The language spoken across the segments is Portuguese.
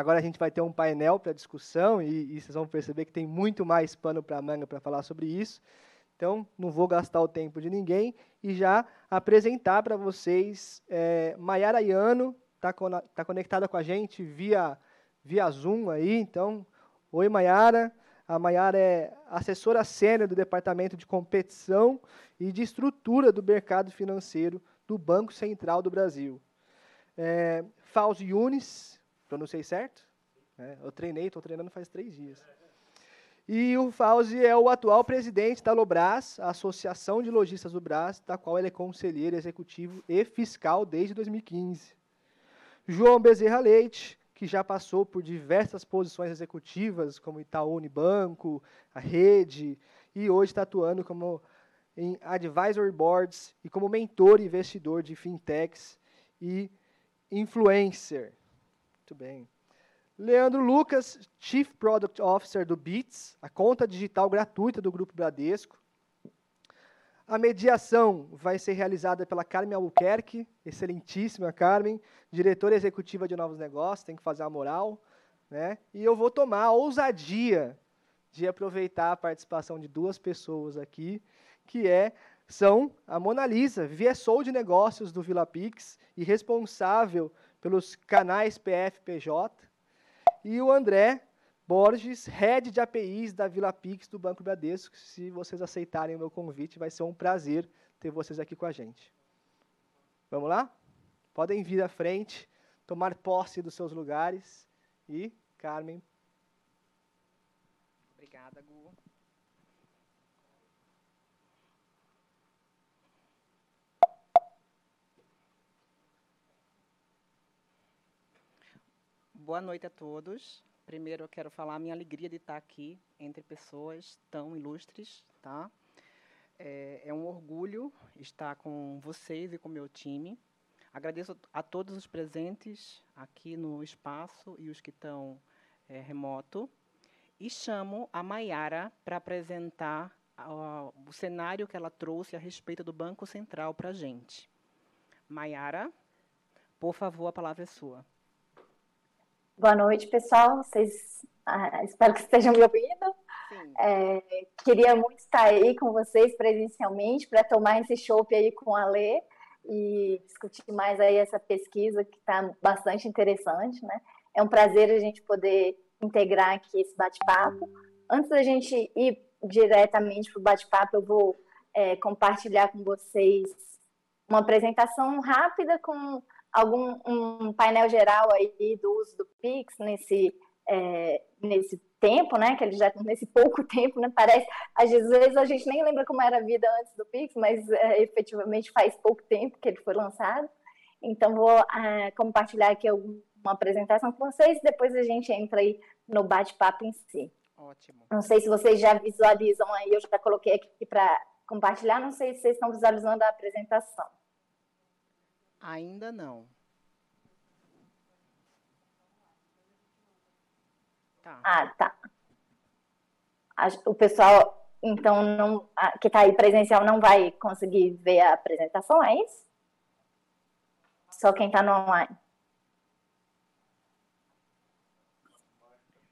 Agora a gente vai ter um painel para discussão e, e, vocês vão perceber que tem muito mais pano para manga para falar sobre isso. Então, não vou gastar o tempo de ninguém e já apresentar para vocês é, Maiara Iano, está tá conectada com a gente via, via Zoom aí. Então, oi Maiara. A Maiara é assessora sênior do Departamento de Competição e de Estrutura do Mercado Financeiro do Banco Central do Brasil. É, Fausto Yunis, pronunciei certo? É, eu treinei, estou treinando faz três dias. E o Fauzi é o atual presidente da Lobras, a Associação de Lojistas do Brás, da qual ele é conselheiro executivo e fiscal desde 2015. João Bezerra Leite, que já passou por diversas posições executivas, como Itaú Unibanco, a Rede, e hoje está atuando como em advisory boards e como mentor investidor de fintechs e influencer. Muito bem. Leandro Lucas, Chief Product Officer do Beats, a conta digital gratuita do Grupo Bradesco. A mediação vai ser realizada pela Carmen Albuquerque, excelentíssima Carmen, diretora executiva de novos negócios, tem que fazer a moral. Né? E eu vou tomar a ousadia de aproveitar a participação de duas pessoas aqui, que é são a Mona Lisa, VSO de negócios do Vila Pix e responsável pelos canais PFPJ, e o André, Borges, head de APIs da Vila Pix do Banco Bradesco. Se vocês aceitarem o meu convite, vai ser um prazer ter vocês aqui com a gente. Vamos lá? Podem vir à frente, tomar posse dos seus lugares. E, Carmen. Obrigada, Gu. Boa noite a todos. Primeiro, eu quero falar a minha alegria de estar aqui entre pessoas tão ilustres, tá? É, é um orgulho estar com vocês e com meu time. Agradeço a todos os presentes aqui no espaço e os que estão é, remoto. E chamo a Maiara para apresentar o cenário que ela trouxe a respeito do Banco Central para a gente. Maiara, por favor, a palavra é sua. Boa noite, pessoal. Vocês, ah, espero que estejam me ouvindo. É, queria muito estar aí com vocês presencialmente para tomar esse chopp aí com a Lê e discutir mais aí essa pesquisa que está bastante interessante, né? É um prazer a gente poder integrar aqui esse bate-papo. Antes da gente ir diretamente para o bate-papo, eu vou é, compartilhar com vocês uma apresentação rápida com algum um painel geral aí do uso do Pix nesse, é, nesse tempo, né? Que ele já nesse pouco tempo, né? Parece, às vezes a gente nem lembra como era a vida antes do Pix, mas é, efetivamente faz pouco tempo que ele foi lançado. Então vou é, compartilhar aqui uma apresentação com vocês, depois a gente entra aí no bate-papo em si. Ótimo. Não sei se vocês já visualizam aí, eu já coloquei aqui para compartilhar, não sei se vocês estão visualizando a apresentação. Ainda não. Tá. Ah, tá. O pessoal, então, não, que está aí presencial não vai conseguir ver a apresentação, é isso? Só quem está no online.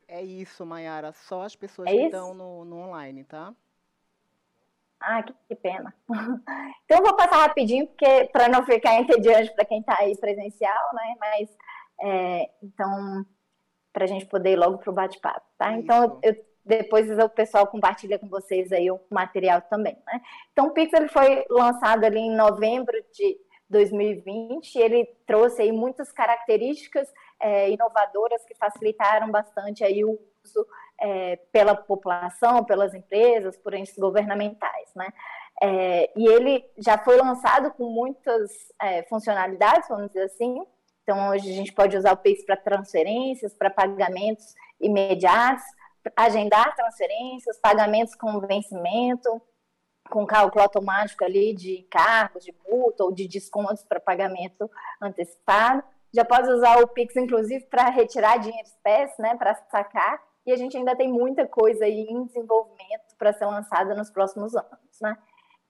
É isso, Mayara. Só as pessoas é que estão no, no online, tá? Ah, que, que pena. Então, eu vou passar rapidinho, porque para não ficar entediante para quem está aí presencial, né? Mas, é, então, para a gente poder ir logo para o bate-papo, tá? Então, eu, depois o pessoal compartilha com vocês aí o material também, né? Então, o Pix ele foi lançado ali em novembro de 2020, ele trouxe aí muitas características é, inovadoras que facilitaram bastante aí o uso é, pela população, pelas empresas, por entes governamentais, né? É, e ele já foi lançado com muitas é, funcionalidades, vamos dizer assim. Então, hoje a gente pode usar o Pix para transferências, para pagamentos imediatos, agendar transferências, pagamentos com vencimento, com cálculo automático ali de cargos, de multa ou de descontos para pagamento antecipado. Já pode usar o Pix, inclusive, para retirar dinheiro espécie, né, para sacar e a gente ainda tem muita coisa aí em desenvolvimento para ser lançada nos próximos anos, né?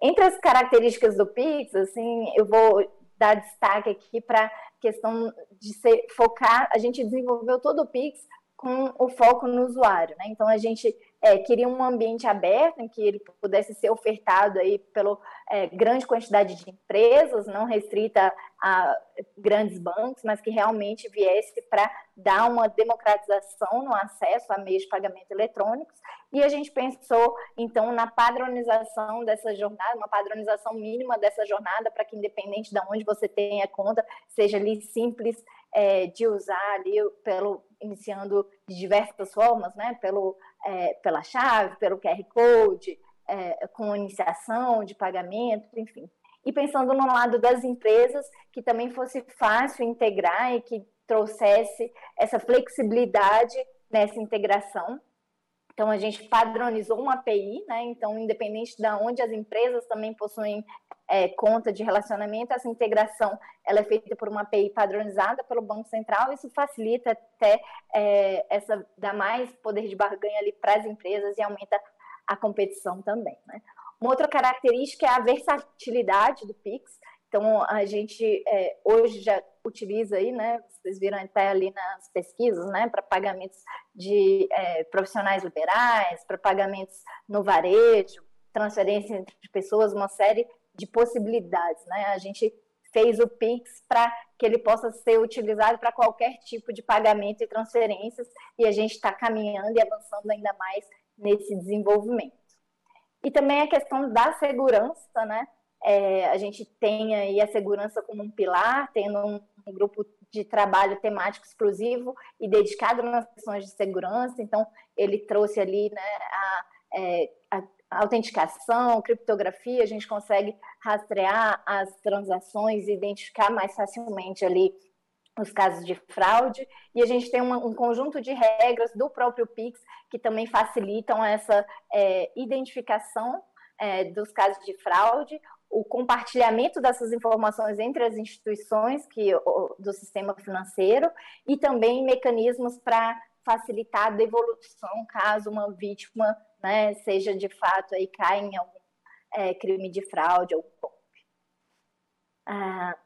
Entre as características do Pix, assim, eu vou dar destaque aqui para a questão de ser, focar, a gente desenvolveu todo o Pix com o foco no usuário, né? Então a gente é, queria um ambiente aberto em que ele pudesse ser ofertado aí pela é, grande quantidade de empresas, não restrita a grandes bancos, mas que realmente viesse para dar uma democratização no acesso a meios de pagamento eletrônicos. E a gente pensou, então, na padronização dessa jornada, uma padronização mínima dessa jornada, para que, independente de onde você tenha conta, seja ali simples é, de usar ali pelo iniciando de diversas formas, né? Pelo é, pela chave, pelo QR Code, é, com iniciação de pagamento, enfim. E pensando no lado das empresas, que também fosse fácil integrar e que trouxesse essa flexibilidade nessa integração. Então, a gente padronizou uma API, né? Então, independente de onde as empresas também possuem é, conta de relacionamento, essa integração ela é feita por uma API padronizada pelo Banco Central. Isso facilita até é, essa dá mais poder de barganha ali para as empresas e aumenta a competição também. Né? Uma outra característica é a versatilidade do Pix. Então, a gente é, hoje já utiliza aí, né? Vocês viram até ali nas pesquisas, né? Para pagamentos de é, profissionais liberais, para pagamentos no varejo, transferência entre pessoas, uma série de possibilidades, né? A gente fez o Pix para que ele possa ser utilizado para qualquer tipo de pagamento e transferências, e a gente está caminhando e avançando ainda mais nesse desenvolvimento. E também a questão da segurança, né? É, a gente tem aí a segurança como um pilar, tendo um, um, grupo de trabalho temático exclusivo e dedicado nas questões de segurança. Então, ele trouxe ali né, a, é, autenticação, criptografia, a gente consegue rastrear as transações e identificar mais facilmente ali os casos de fraude, e a gente tem uma, um conjunto de regras do próprio Pix que também facilitam essa é, identificação é, dos casos de fraude, o compartilhamento dessas informações entre as instituições que, do sistema financeiro e também mecanismos para facilitar a devolução caso uma vítima né, seja de fato aí caia em algum é, crime de fraude ou golpe. Ah,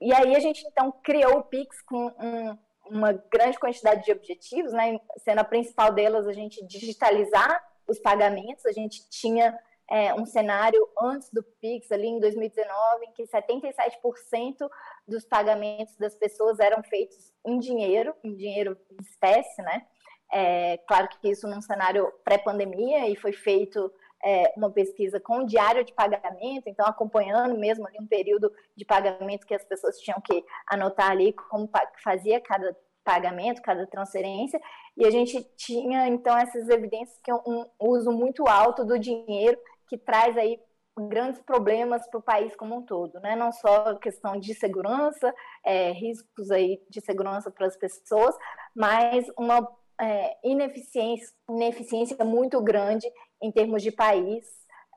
e aí a gente então criou o Pix com um, uma grande quantidade de objetivos, né? Sendo a principal delas a gente digitalizar os pagamentos. A gente tinha é, um cenário antes do Pix, ali em 2019, em que 77% dos pagamentos das pessoas eram feitos em dinheiro, em dinheiro em espécie, né? É, claro que isso num cenário pré-pandemia e foi feito é, uma pesquisa com o diário de pagamento, então acompanhando mesmo ali um período de pagamento que as pessoas tinham que anotar ali como fazia cada pagamento, cada transferência, e a gente tinha então essas evidências que é um uso muito alto do dinheiro que traz aí grandes problemas para o país como um todo, né? Não só questão de segurança, é, riscos aí de segurança para as pessoas, mas uma é, ineficiência, ineficiência muito grande em termos de país.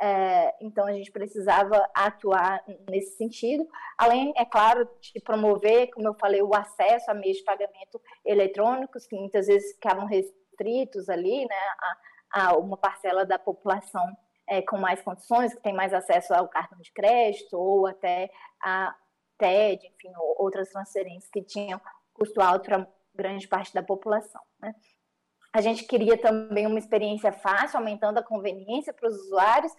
É, então, a gente precisava atuar nesse sentido, além, é claro, de promover, como eu falei, o acesso a meios de pagamento eletrônicos, que muitas vezes ficavam restritos ali, né, a, a uma parcela da população é, com mais condições, que tem mais acesso ao cartão de crédito ou até a TED, enfim, outras transferências que tinham custo alto para grande parte da população. Né? A gente queria também uma experiência fácil, aumentando a conveniência para os usuários,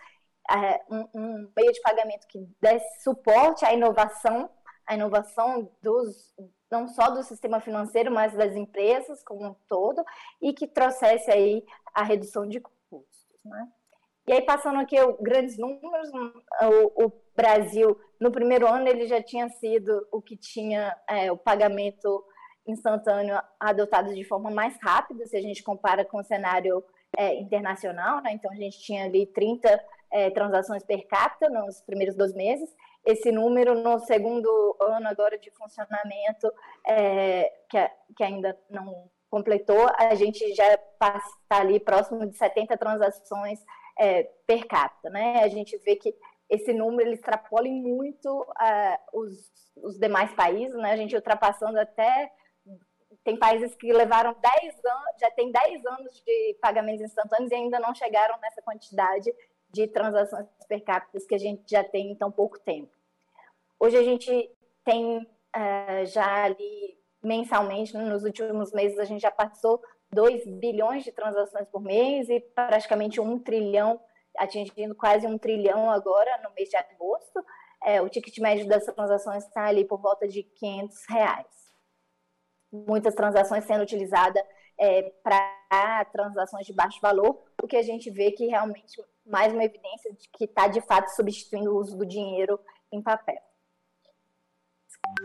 é, um, um, meio de pagamento que desse suporte à inovação, à inovação dos, não só do sistema financeiro, mas das empresas como um todo, e que trouxesse aí a redução de custos. Né? E aí, passando aqui grandes números, o, o, Brasil, no primeiro ano, ele já tinha sido o que tinha é, o pagamento instantâneo adotado de forma mais rápida, se a gente compara com o cenário é, internacional, né? Então, a gente tinha ali 30 é, transações per capita nos primeiros dois meses. Esse número, no segundo ano agora de funcionamento, é, que, que ainda não completou, a gente já está ali próximo de 70 transações é, per capita, né? A gente vê que esse número ele extrapola muito uh, os, os demais países, né? A gente ultrapassando até tem países que levaram 10 anos, já tem 10 anos de pagamentos instantâneos e ainda não chegaram nessa quantidade de transações per capita que a gente já tem em tão pouco tempo. Hoje a gente tem uh, já ali mensalmente, nos últimos meses a gente já passou 2 bilhões de transações por mês e praticamente um trilhão, atingindo quase um trilhão agora no mês de agosto. É, o ticket médio das transações está ali por volta de 500 reais. Muitas transações sendo utilizadas é, para transações de baixo valor, o que a gente vê que realmente mais uma evidência de que está de fato substituindo o uso do dinheiro em papel.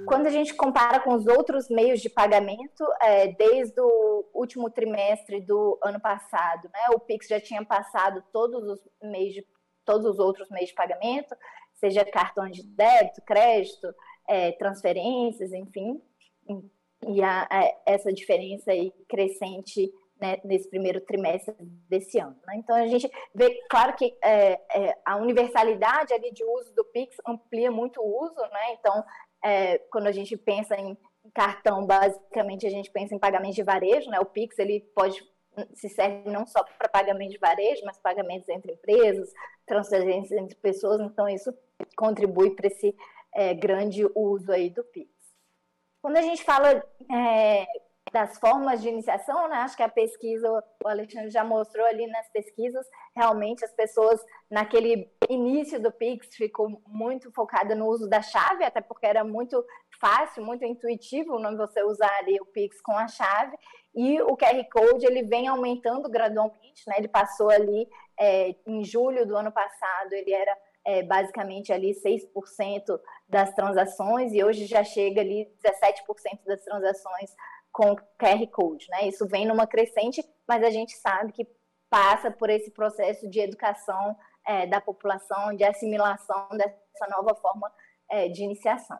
Quando a gente compara com os outros meios de pagamento, é, desde o último trimestre do ano passado, né, o Pix já tinha passado todos os meios de, todos os outros meios de pagamento, seja cartões de débito, crédito, é, transferências, enfim, e a, a, essa diferença aí crescente né, nesse primeiro trimestre desse ano. Né? Então a gente vê, claro que é, é, a universalidade ali de uso do Pix amplia muito o uso, né? Então é, quando a gente pensa em cartão, basicamente a gente pensa em pagamento de varejo, né? O Pix ele pode se serve não só para pagamento de varejo, mas pagamentos entre empresas, transferências entre pessoas. Então isso contribui para esse é, grande uso aí do Pix. Quando a gente fala é, das formas de iniciação, né? Acho que a pesquisa, o Alexandre já mostrou ali nas pesquisas, realmente as pessoas naquele início do Pix ficou muito focada no uso da chave, até porque era muito fácil, muito intuitivo não você usar ali o Pix com a chave. E o QR Code ele vem aumentando gradualmente, né? Ele passou ali é, em julho do ano passado, ele era é, basicamente ali 6% das transações e hoje já chega ali 17% das transações com QR Code, né? Isso vem numa crescente, mas a gente sabe que passa por esse processo de educação é, da população, de assimilação dessa nova forma é, de iniciação.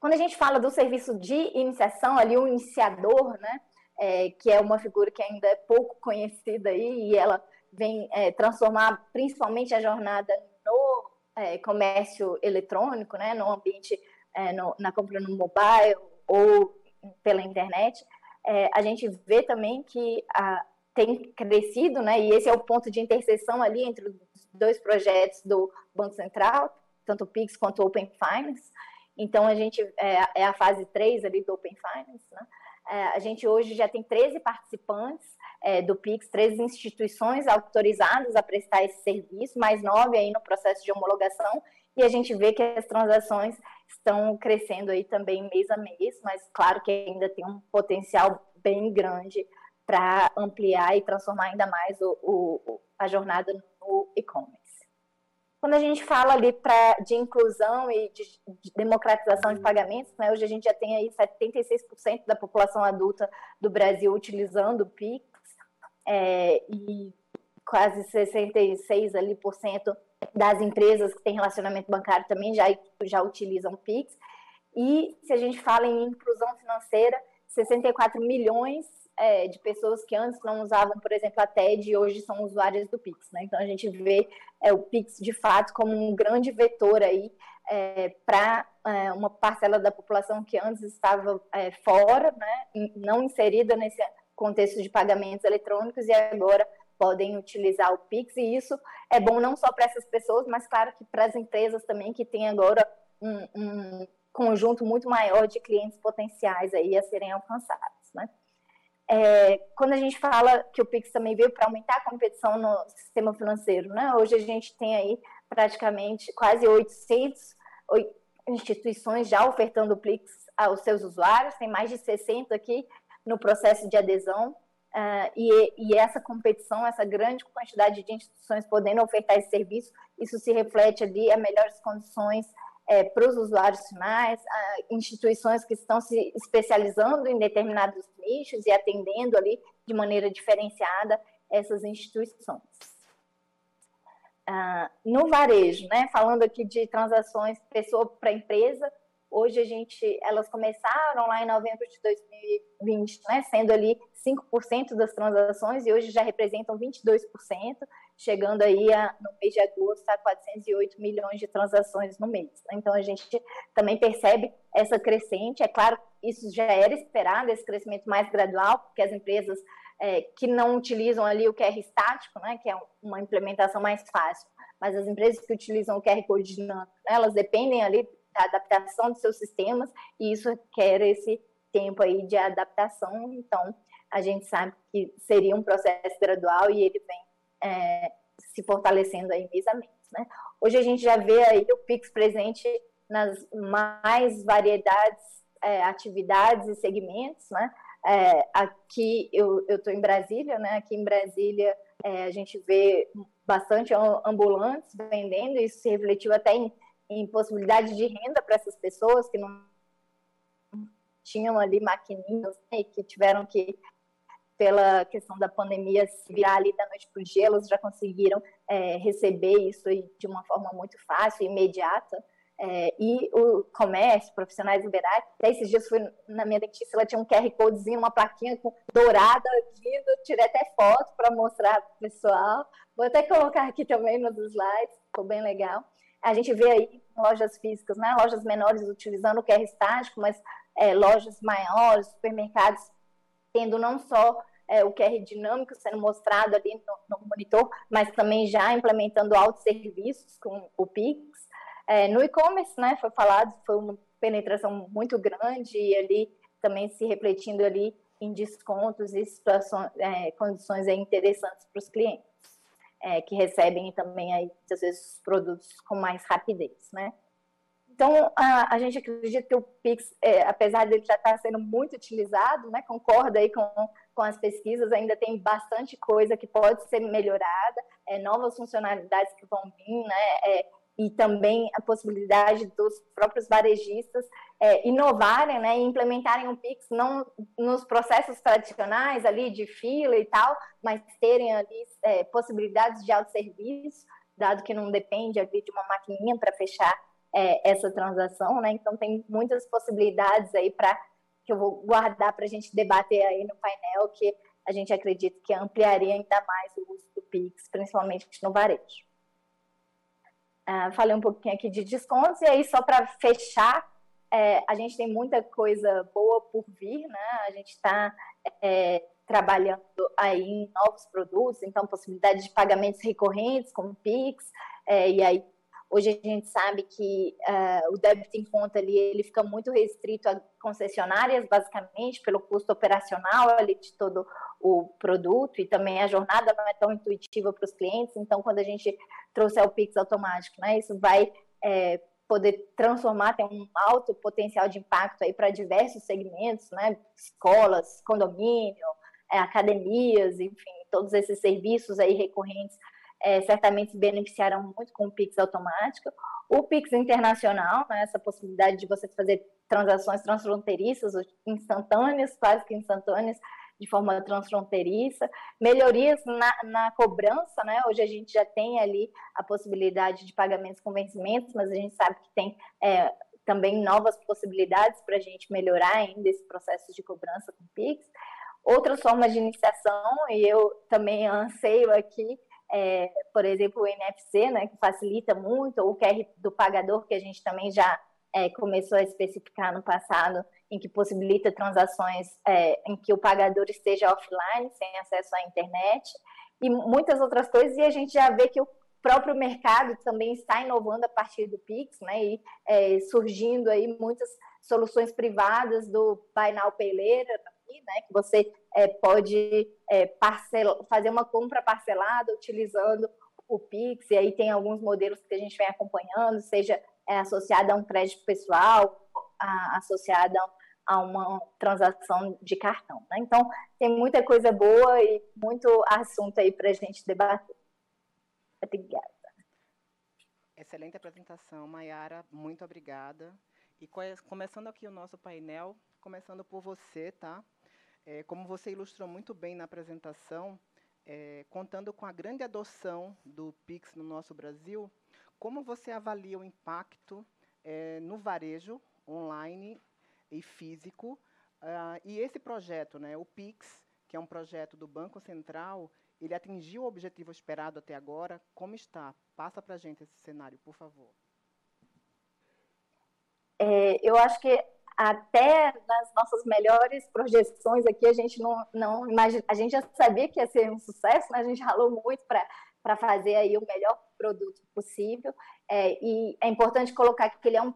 Quando a gente fala do serviço de iniciação, ali o iniciador, né, é, que é uma figura que ainda é pouco conhecida aí, e ela vem é, transformar principalmente a jornada no é, comércio eletrônico, né, no ambiente, é, no, na compra no mobile ou pela internet, é, a gente vê também que a, tem crescido, né, e esse é o ponto de interseção ali entre os dois projetos do Banco Central, tanto o PIX quanto o Open Finance. Então, a gente é, é a fase 3 ali do Open Finance. Né? É, a gente hoje já tem 13 participantes é, do PIX, 13 instituições autorizadas a prestar esse serviço, mais nove aí no processo de homologação, e a gente vê que as transações estão crescendo aí também mês a mês, mas claro que ainda tem um potencial bem grande para ampliar e transformar ainda mais o, o, a jornada no e-commerce. Quando a gente fala ali pra, de inclusão e de, de democratização de pagamentos, né, hoje a gente já tem aí 76% da população adulta do Brasil utilizando o PIX é, e quase 66% ali por cento das empresas que têm relacionamento bancário também já, já utilizam PIX. E se a gente fala em inclusão financeira, 64 milhões é, de pessoas que antes não usavam, por exemplo, a TED hoje são usuárias do Pix. Né? Então a gente vê é, o Pix de fato como um grande vetor aí é, para é, uma parcela da população que antes estava é, fora, né? não inserida nesse contexto de pagamentos eletrônicos e agora podem utilizar o Pix, e isso é bom não só para essas pessoas, mas claro que para as empresas também que têm agora um, um, conjunto muito maior de clientes potenciais aí a serem alcançados, né? É, quando a gente fala que o Pix também veio para aumentar a competição no sistema financeiro, né? Hoje a gente tem aí praticamente quase 800 instituições já ofertando o Pix aos seus usuários, tem mais de 60 aqui no processo de adesão. Uh, e, e, essa competição, essa grande quantidade de instituições podendo ofertar esse serviço, isso se reflete ali a melhores condições é, para os usuários finais, uh, instituições que estão se especializando em determinados nichos e atendendo ali de maneira diferenciada essas instituições. Uh, no varejo, né, falando aqui de transações pessoa para empresa, Hoje a gente, elas começaram lá em novembro de 2020, né, sendo ali 5% das transações e hoje já representam 22%, chegando aí a, no mês de agosto a 408 milhões de transações no mês. Né? Então a gente também percebe essa crescente. É claro, isso já era esperado, esse crescimento mais gradual, porque as empresas é, que não utilizam ali o QR estático, né, que é uma implementação mais fácil, mas as empresas que utilizam o QR Code dinâmico, né, elas dependem ali da adaptação dos seus sistemas, e isso requer esse tempo aí de adaptação. Então, a gente sabe que seria um processo gradual e ele vem é, se fortalecendo aí mês. Né? Hoje a gente já vê aí o Pix presente nas mais variedades, é, atividades e segmentos, né? É, aqui eu estou em Brasília, né? Aqui em Brasília é, a gente vê bastante ambulantes vendendo, isso se refletiu até em, em possibilidade de renda para essas pessoas que não tinham ali maquininhas né, e que tiveram que pela questão da pandemia se virar ali da noite para o elas já conseguiram é, receber isso de uma forma muito fácil, imediata. É, e o comércio, profissionais liberais. Até esses dias fui na minha dentista, ela tinha um QR Codezinho, uma plaquinha com, dourada, lindo, tirei até foto para mostrar para o pessoal. Vou até colocar aqui também nos slides, ficou bem legal. A gente vê aí lojas físicas, né? lojas menores utilizando o QR estático, mas é, lojas maiores, supermercados, tendo não só é, o QR dinâmico sendo mostrado ali no, no monitor, mas também já implementando autosserviços com o Pix. É, no e-commerce, né, foi falado, foi uma penetração muito grande e ali também se refletindo ali em descontos e situações, é, condições interessantes para os clientes, é, que recebem também aí, muitas vezes, os produtos com mais rapidez, né. Então, a, a gente acredita que o Pix, é, apesar de ele já estar sendo muito utilizado, né, concorda aí com, com as pesquisas, ainda tem bastante coisa que pode ser melhorada, é, novas funcionalidades que vão vir, né, é, e também a possibilidade dos próprios varejistas é, inovarem né, e implementarem o Pix não nos processos tradicionais ali de fila e tal, mas terem ali é, possibilidades de autosserviço, dado que não depende ali de uma maquininha para fechar é, essa transação, né? Então tem muitas possibilidades aí para que eu vou guardar para a gente debater aí no painel que a gente acredita que ampliaria ainda mais o uso do Pix, principalmente no varejo. Uh, falei um pouquinho aqui de descontos, e aí só para fechar, é, a gente tem muita coisa boa por vir, né? A gente está é, trabalhando aí em novos produtos, então possibilidade de pagamentos recorrentes como Pix, é, e aí Hoje a gente sabe que uh, o débito em conta ali ele fica muito restrito a concessionárias, basicamente, pelo custo operacional ali de todo o produto e também a jornada não é tão intuitiva para os clientes. Então, quando a gente trouxer o Pix automático, né, isso vai é, poder transformar, tem um alto potencial de impacto aí para diversos segmentos, né, escolas, condomínio, é, academias, enfim, todos esses serviços aí recorrentes é, certamente se beneficiarão muito com o Pix automático. O Pix internacional, né, essa possibilidade de você fazer transações transfronteiriças, instantâneas, quase que instantâneas, de forma transfronteiriça, melhorias na, na, cobrança, né? Hoje a gente já tem ali a possibilidade de pagamentos com vencimentos, mas a gente sabe que tem é, também novas possibilidades para a gente melhorar ainda esse processo de cobrança com Pix. Outras formas de iniciação, e eu também anseio aqui é, por exemplo, o NFC, né, que facilita muito, ou o QR do pagador, que a gente também já é, começou a especificar no passado, em que possibilita transações é, em que o pagador esteja offline, sem acesso à internet, e muitas outras coisas, e a gente já vê que o próprio mercado também está inovando a partir do Pix, né, e é, surgindo aí muitas soluções privadas do Buy Later, né, que você é, pode é, fazer uma compra parcelada utilizando o Pix, e aí tem alguns modelos que a gente vem acompanhando, seja é, associada a um crédito pessoal, a, associada a uma transação de cartão. Né? Então, tem muita coisa boa e muito assunto aí para a gente debater. Obrigada. Excelente apresentação, Mayara. Muito obrigada. E começando aqui o nosso painel, começando por você, tá? É, como você ilustrou muito bem na apresentação, é, contando com a grande adoção do Pix no nosso Brasil, como você avalia o impacto é, no varejo online e físico? Uh, e esse projeto, né, o Pix, que é um projeto do Banco Central, ele atingiu o objetivo esperado até agora? Como está? Passa para a gente esse cenário, por favor. É, eu acho que até nas nossas melhores projeções aqui, a gente não, não imagina, a gente já sabia que ia ser um sucesso, né? a gente ralou muito para fazer aí o melhor produto possível. É, e é importante colocar que ele é um,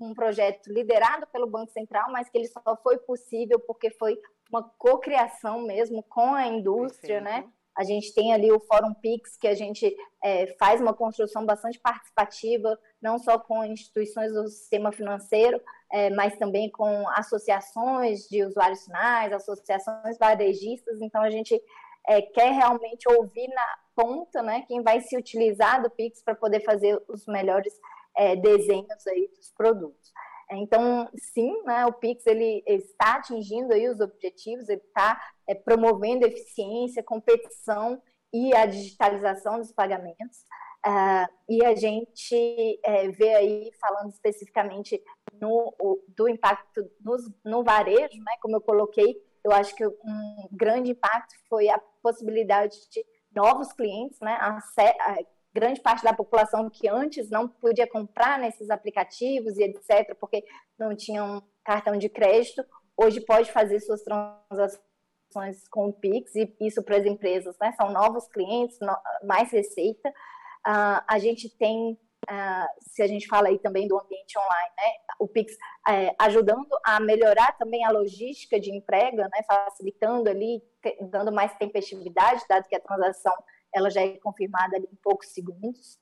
um projeto liderado pelo Banco Central, mas que ele só foi possível porque foi uma cocriação mesmo com a indústria, né? Perfeito. né? A gente tem ali o Fórum Pix, que a gente é, faz uma construção bastante participativa, não só com instituições do sistema financeiro, é, mas também com associações de usuários finais, associações varejistas. Então, a gente é, quer realmente ouvir na ponta né, quem vai se utilizar do Pix para poder fazer os melhores é, desenhos aí dos produtos. Então, sim, né, o Pix ele, está atingindo aí os objetivos, ele está é, promovendo eficiência, competição e a digitalização dos pagamentos. Uh, e a gente é, vê aí, falando especificamente no, o, do impacto nos, no varejo, né, como eu coloquei, eu acho que um grande impacto foi a possibilidade de novos clientes, né, grande parte da população que antes não podia comprar nesses aplicativos e etc., porque não tinham cartão de crédito, hoje pode fazer suas transações com o Pix, e isso para as empresas, né? São novos clientes, no, mais receita. Uh, a gente tem, uh, se a gente fala aí também do ambiente online, né? O Pix é, ajudando a melhorar também a logística de entrega, né? Facilitando ali, dando mais tempestividade, dado que a transação ela já é confirmada em poucos segundos.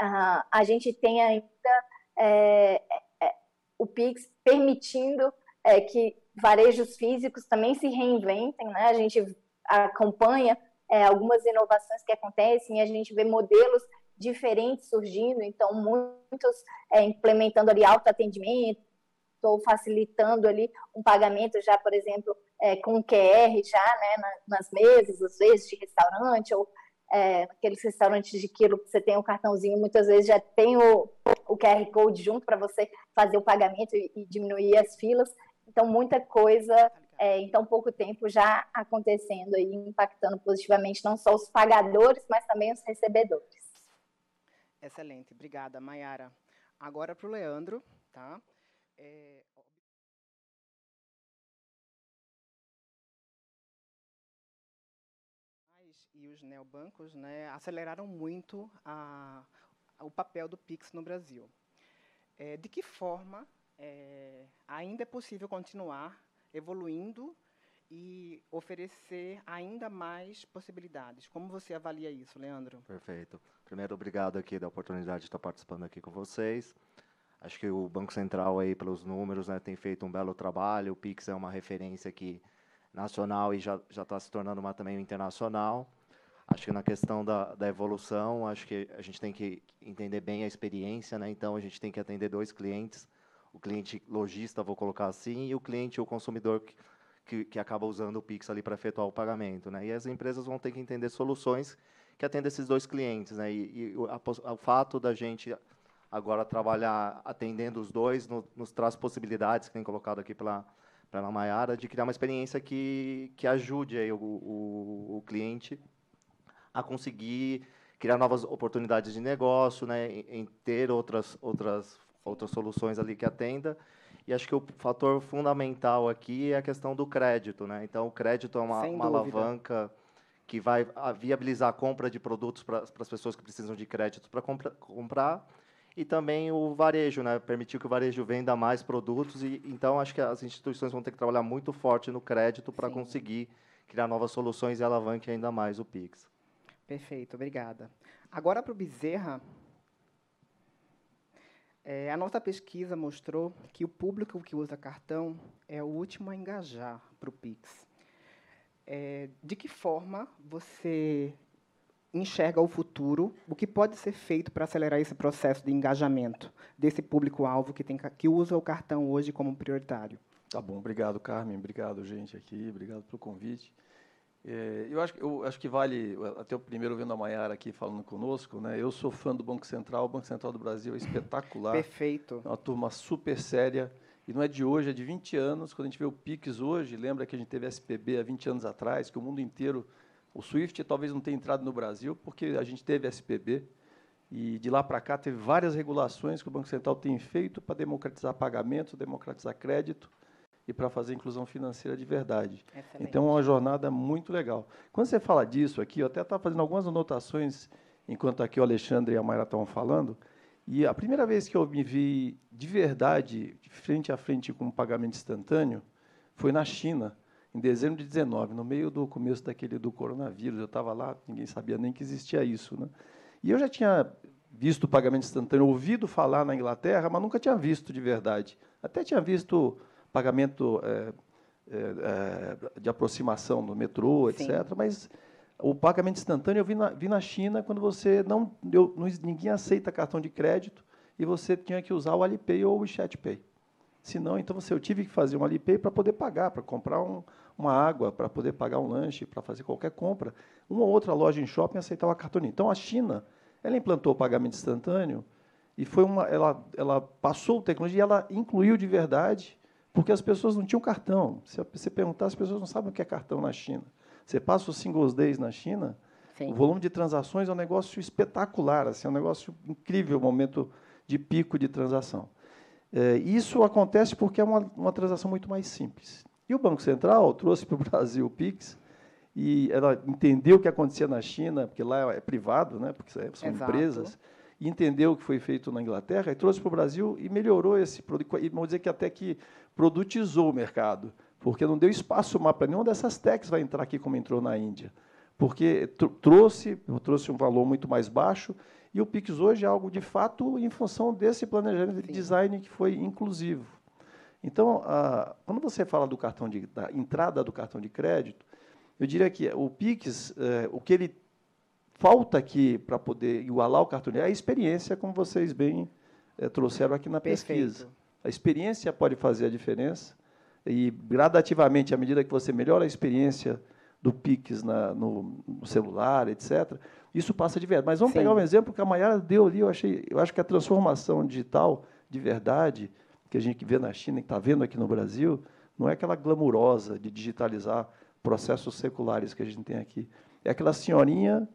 Uh, a gente tem ainda é, é, o Pix permitindo é, que varejos físicos também se reinventem, né? A gente acompanha é, algumas inovações que acontecem e a gente vê modelos diferentes surgindo, então muitos é, implementando ali autoatendimento ou facilitando ali um pagamento já, por exemplo, é, com QR já, né, na, nas mesas, às vezes de restaurante ou é, aqueles restaurantes de quilo que você tem um cartãozinho, muitas vezes já tem o, o QR Code junto para você fazer o pagamento e, e, diminuir as filas. Então, muita coisa é, em tão pouco tempo já acontecendo e impactando positivamente não só os pagadores, mas também os recebedores. Excelente, obrigada, Mayara. Agora para o Leandro, tá? É, neobancos né, aceleraram muito a, o papel do Pix no Brasil. É, de que forma é, ainda é possível continuar evoluindo e oferecer ainda mais possibilidades? Como você avalia isso, Leandro? Perfeito. Primeiro, obrigado aqui da oportunidade de estar participando aqui com vocês. Acho que o Banco Central aí pelos números né, tem feito um belo trabalho. O Pix é uma referência aqui nacional e já já está se tornando uma também internacional. Acho que na questão da, da evolução, acho que a gente tem que entender bem a experiência, né? Então a gente tem que atender dois clientes, o cliente lojista, vou colocar assim, e o cliente, o consumidor que, que, que acaba usando o Pix ali para efetuar o pagamento, né? E as empresas vão ter que entender soluções que atendem esses dois clientes, né? E, e a, o fato da gente agora trabalhar atendendo os dois no, nos traz possibilidades que tem colocado aqui pela pela Maiara de criar uma experiência que que ajude aí o, o, o cliente a conseguir criar novas oportunidades de negócio, né, em, em ter outras outras outras soluções ali que atenda. E acho que o fator fundamental aqui é a questão do crédito, né? Então o crédito é uma, uma alavanca que vai viabilizar a compra de produtos para as pessoas que precisam de crédito para compra, comprar e também o varejo, né? Permitir que o varejo venda mais produtos e então acho que as instituições vão ter que trabalhar muito forte no crédito para conseguir criar novas soluções e alavanque ainda mais o Pix. Perfeito, obrigada. Agora para o Bezerra, é, a nossa pesquisa mostrou que o público que usa cartão é o último a engajar para o Pix. É, de que forma você enxerga o futuro, o que pode ser feito para acelerar esse processo de engajamento desse público-alvo que, que usa o cartão hoje como prioritário? Tá bom, obrigado, Carmen, obrigado, gente, aqui, obrigado pelo convite. É, eu, acho, eu acho que vale, até o primeiro vendo a Maiara aqui falando conosco, né? eu sou fã do Banco Central, o Banco Central do Brasil é espetacular. Perfeito. É uma turma super séria, e não é de hoje, é de 20 anos. Quando a gente vê o PIX hoje, lembra que a gente teve SPB há 20 anos atrás, que o mundo inteiro, o SWIFT talvez não tenha entrado no Brasil, porque a gente teve SPB, e de lá para cá teve várias regulações que o Banco Central tem feito para democratizar pagamento, democratizar crédito, e para fazer inclusão financeira de verdade. Excelente. Então, é uma jornada muito legal. Quando você fala disso aqui, eu até estava fazendo algumas anotações enquanto aqui o Alexandre e a Mayra estavam falando. E a primeira vez que eu me vi de verdade, frente a frente com um pagamento instantâneo, foi na China, em dezembro de 19, no meio do começo daquele do coronavírus. Eu estava lá, ninguém sabia nem que existia isso. Né? E eu já tinha visto o pagamento instantâneo, ouvido falar na Inglaterra, mas nunca tinha visto de verdade. Até tinha visto pagamento é, é, de aproximação no metrô, etc. Sim. Mas o pagamento instantâneo eu vi na, vi na China quando você não, eu, não, ninguém aceita cartão de crédito e você tinha que usar o Alipay ou o WeChat Pay. Se não, então você, eu tive que fazer um Alipay para poder pagar, para comprar um, uma água, para poder pagar um lanche, para fazer qualquer compra. Uma ou outra loja em shopping aceitava cartão. Então a China, ela implantou o pagamento instantâneo e foi uma, ela, ela passou a tecnologia e ela incluiu de verdade, porque as pessoas não tinham cartão. Se você perguntar, as pessoas não sabem o que é cartão na China. Você passa os Singles Days na China, Sim. o volume de transações é um negócio espetacular, assim, é um negócio incrível, o momento de pico de transação. É, isso acontece porque é uma, uma transação muito mais simples. E o Banco Central trouxe para o Brasil o PIX, e ela entendeu o que acontecia na China, porque lá é privado, né, porque são Exato. empresas, e entendeu o que foi feito na Inglaterra, e trouxe para o Brasil e melhorou esse produto, e vamos dizer que até que produtizou o mercado porque não deu espaço para nenhuma dessas techs vai entrar aqui como entrou na Índia, porque trouxe, trouxe um valor muito mais baixo e o Pix hoje é algo de fato em função desse planejamento de design que foi inclusivo. Então, a, quando você fala do cartão de, da entrada do cartão de crédito, eu diria que o Pix, é, o que ele falta aqui para poder igualar o cartão é a experiência, como vocês bem é, trouxeram aqui na Perfeito. pesquisa. A experiência pode fazer a diferença e gradativamente, à medida que você melhora a experiência do Pix na, no, no, celular, etc., isso passa de verdade. Mas vamos Sim. pegar um exemplo que a Maiara deu ali, eu, achei, eu acho que a transformação digital de verdade, que a gente vê na China e está vendo aqui no Brasil, não é aquela glamurosa de digitalizar processos seculares que a gente tem aqui. É aquela senhorinha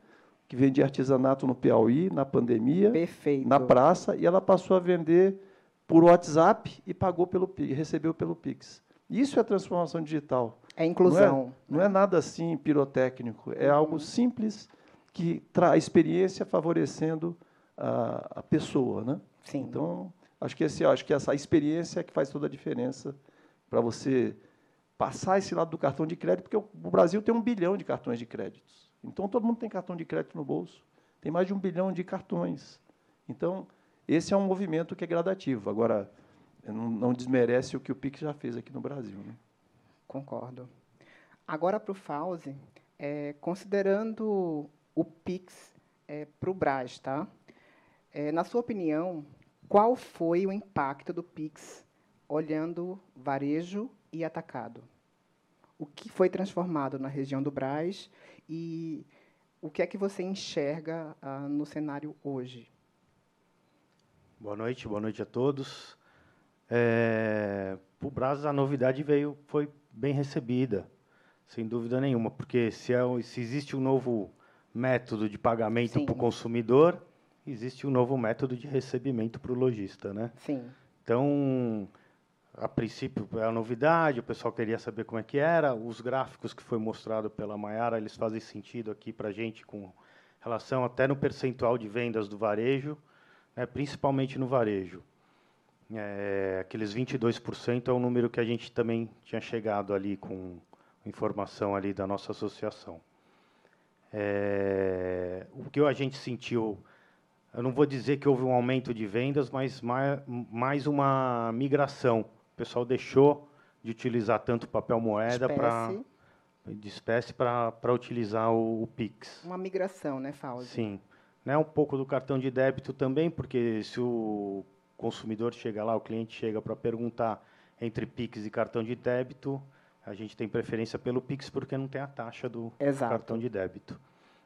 que vendia artesanato no Piauí, na pandemia, Perfeito. na praça, e ela passou a vender por WhatsApp e pagou pelo recebeu pelo Pix. Isso é transformação digital. É inclusão. Não é, não é nada assim pirotécnico. É uhum. algo simples que traz a experiência favorecendo a, a pessoa, né? Sim. Então, acho que esse, acho que essa experiência é que faz toda a diferença para você passar esse lado do cartão de crédito, porque o Brasil tem um bilhão de cartões de créditos. Então, todo mundo tem cartão de crédito no bolso. Tem mais de um bilhão de cartões. Então, esse é um movimento que é gradativo. Agora, não, não, desmerece o que o Pix já fez aqui no Brasil. Né? Concordo. Agora, para o Fauzi, é, considerando o Pix é, para o Brás, tá? É, na sua opinião, qual foi o impacto do Pix olhando varejo e atacado? O que foi transformado na região do Brás e o que é que você enxerga ah, no cenário hoje? Boa noite, boa noite a todos. É, para o Brás, a novidade veio, foi bem recebida, sem dúvida nenhuma, porque se, é, se existe um novo método de pagamento para o consumidor, existe um novo método de recebimento para o lojista, né? Sim. Então, a princípio é a novidade, o pessoal queria saber como é que era, os gráficos que foi mostrado pela Maiara, eles fazem sentido aqui para a gente com relação até no percentual de vendas do varejo, né, principalmente no varejo. É, aqueles 22% é o número que a gente também tinha chegado ali com informação ali da nossa associação. É, o que a gente sentiu, eu não vou dizer que houve um aumento de vendas, mas mais, mais uma migração. O pessoal deixou de utilizar tanto papel moeda para de espécie para utilizar o, o, Pix. Uma migração, né, Fausto? Sim. Né, um pouco do cartão de débito também, porque se o consumidor chega lá, o cliente chega para perguntar entre Pix e cartão de débito, a gente tem preferência pelo Pix porque não tem a taxa do Exato. cartão de débito.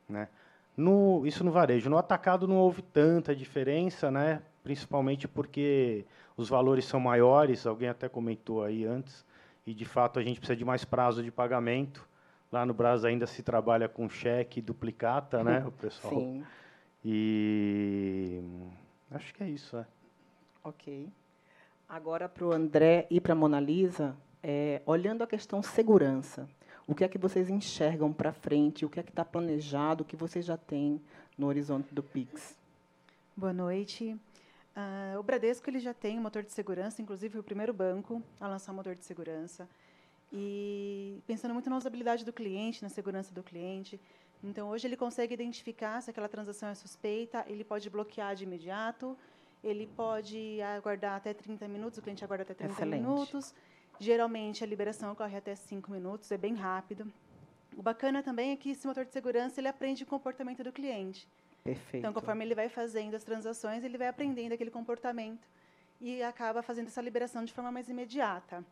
Né? No, isso no varejo. No atacado não houve tanta diferença, né? principalmente porque os valores são maiores, alguém até comentou aí antes, e de fato a gente precisa de mais prazo de pagamento. Lá no Brasil ainda se trabalha com cheque duplicata, né, o pessoal? Sim. E acho que é isso, né? Ok. Agora para o André e para a Mona Lisa, é, olhando a questão segurança, o que é que vocês enxergam para frente, o que é que está planejado, o que vocês já têm no horizonte do Pix. Boa noite. Uh, o Bradesco ele já tem um motor de segurança, inclusive foi o primeiro banco a lançar um motor de segurança. E pensando muito na usabilidade do cliente, na segurança do cliente. Então, hoje ele consegue identificar se aquela transação é suspeita, ele pode bloquear de imediato, ele pode aguardar até 30 minutos, o cliente aguarda até 30 Excelente. minutos. Geralmente, a liberação ocorre até 5 minutos, é bem rápido. O bacana também é que esse motor de segurança ele aprende o comportamento do cliente. Perfeito. Então, conforme ele vai fazendo as transações, ele vai aprendendo aquele comportamento e acaba fazendo essa liberação de forma mais imediata.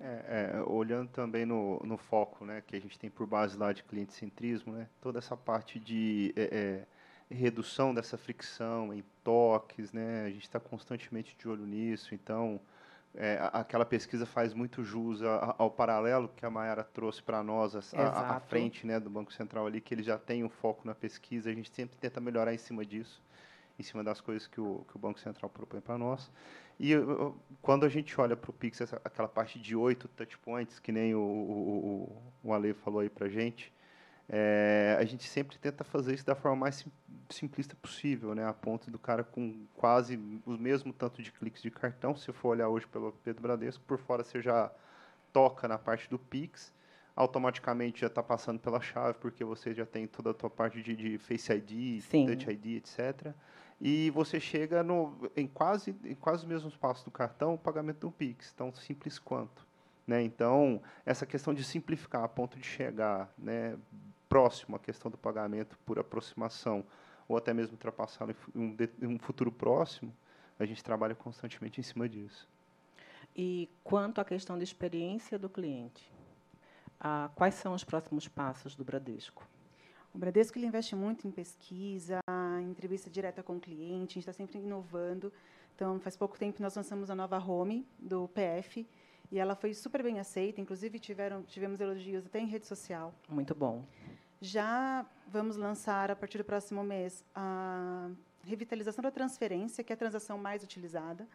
É, é, olhando também no, no foco né, que a gente tem por base lá de cliente centrismo, né, toda essa parte de é, é redução dessa fricção em toques, né, a gente está constantemente de olho nisso, então é, aquela pesquisa faz muito jus ao paralelo que a Mayara trouxe para nós à frente né, do Banco Central ali, que ele já tem um foco na pesquisa, a gente sempre tenta melhorar em cima disso, em cima das coisas que o, que o Banco Central propõe para nós. E quando a gente olha para o Pix, essa, aquela parte de oito touchpoints, que nem o, o, o Ale falou aí para a gente, é, a gente sempre tenta fazer isso da forma mais simplista possível, né? A ponto do cara com quase o mesmo tanto de cliques de cartão, se for olhar hoje pelo Pedro Bradesco, por fora você já toca na parte do Pix, automaticamente já está passando pela chave, porque você já tem toda a tua parte de, de Face ID, Sim. Touch ID, etc. E você chega no, em, quase, em quase os mesmos passos do cartão, o pagamento do Pix, tão simples quanto. Né? Então, essa questão de simplificar a ponto de chegar né, próximo à questão do pagamento por aproximação, ou até mesmo ultrapassá-lo em um, futuro próximo, a gente trabalha constantemente em cima disso. E quanto à questão de experiência do cliente, ah, quais são os próximos passos do Bradesco? O Bradesco ele investe muito em pesquisa, em entrevista direta com o cliente, a gente está sempre inovando. Então, faz pouco tempo nós lançamos a nova home do PF, e ela foi super bem aceita, inclusive tiveram, tivemos elogios até em rede social. Muito bom. Já vamos lançar, a partir do próximo mês, a revitalização da transferência, que é a transação mais utilizada.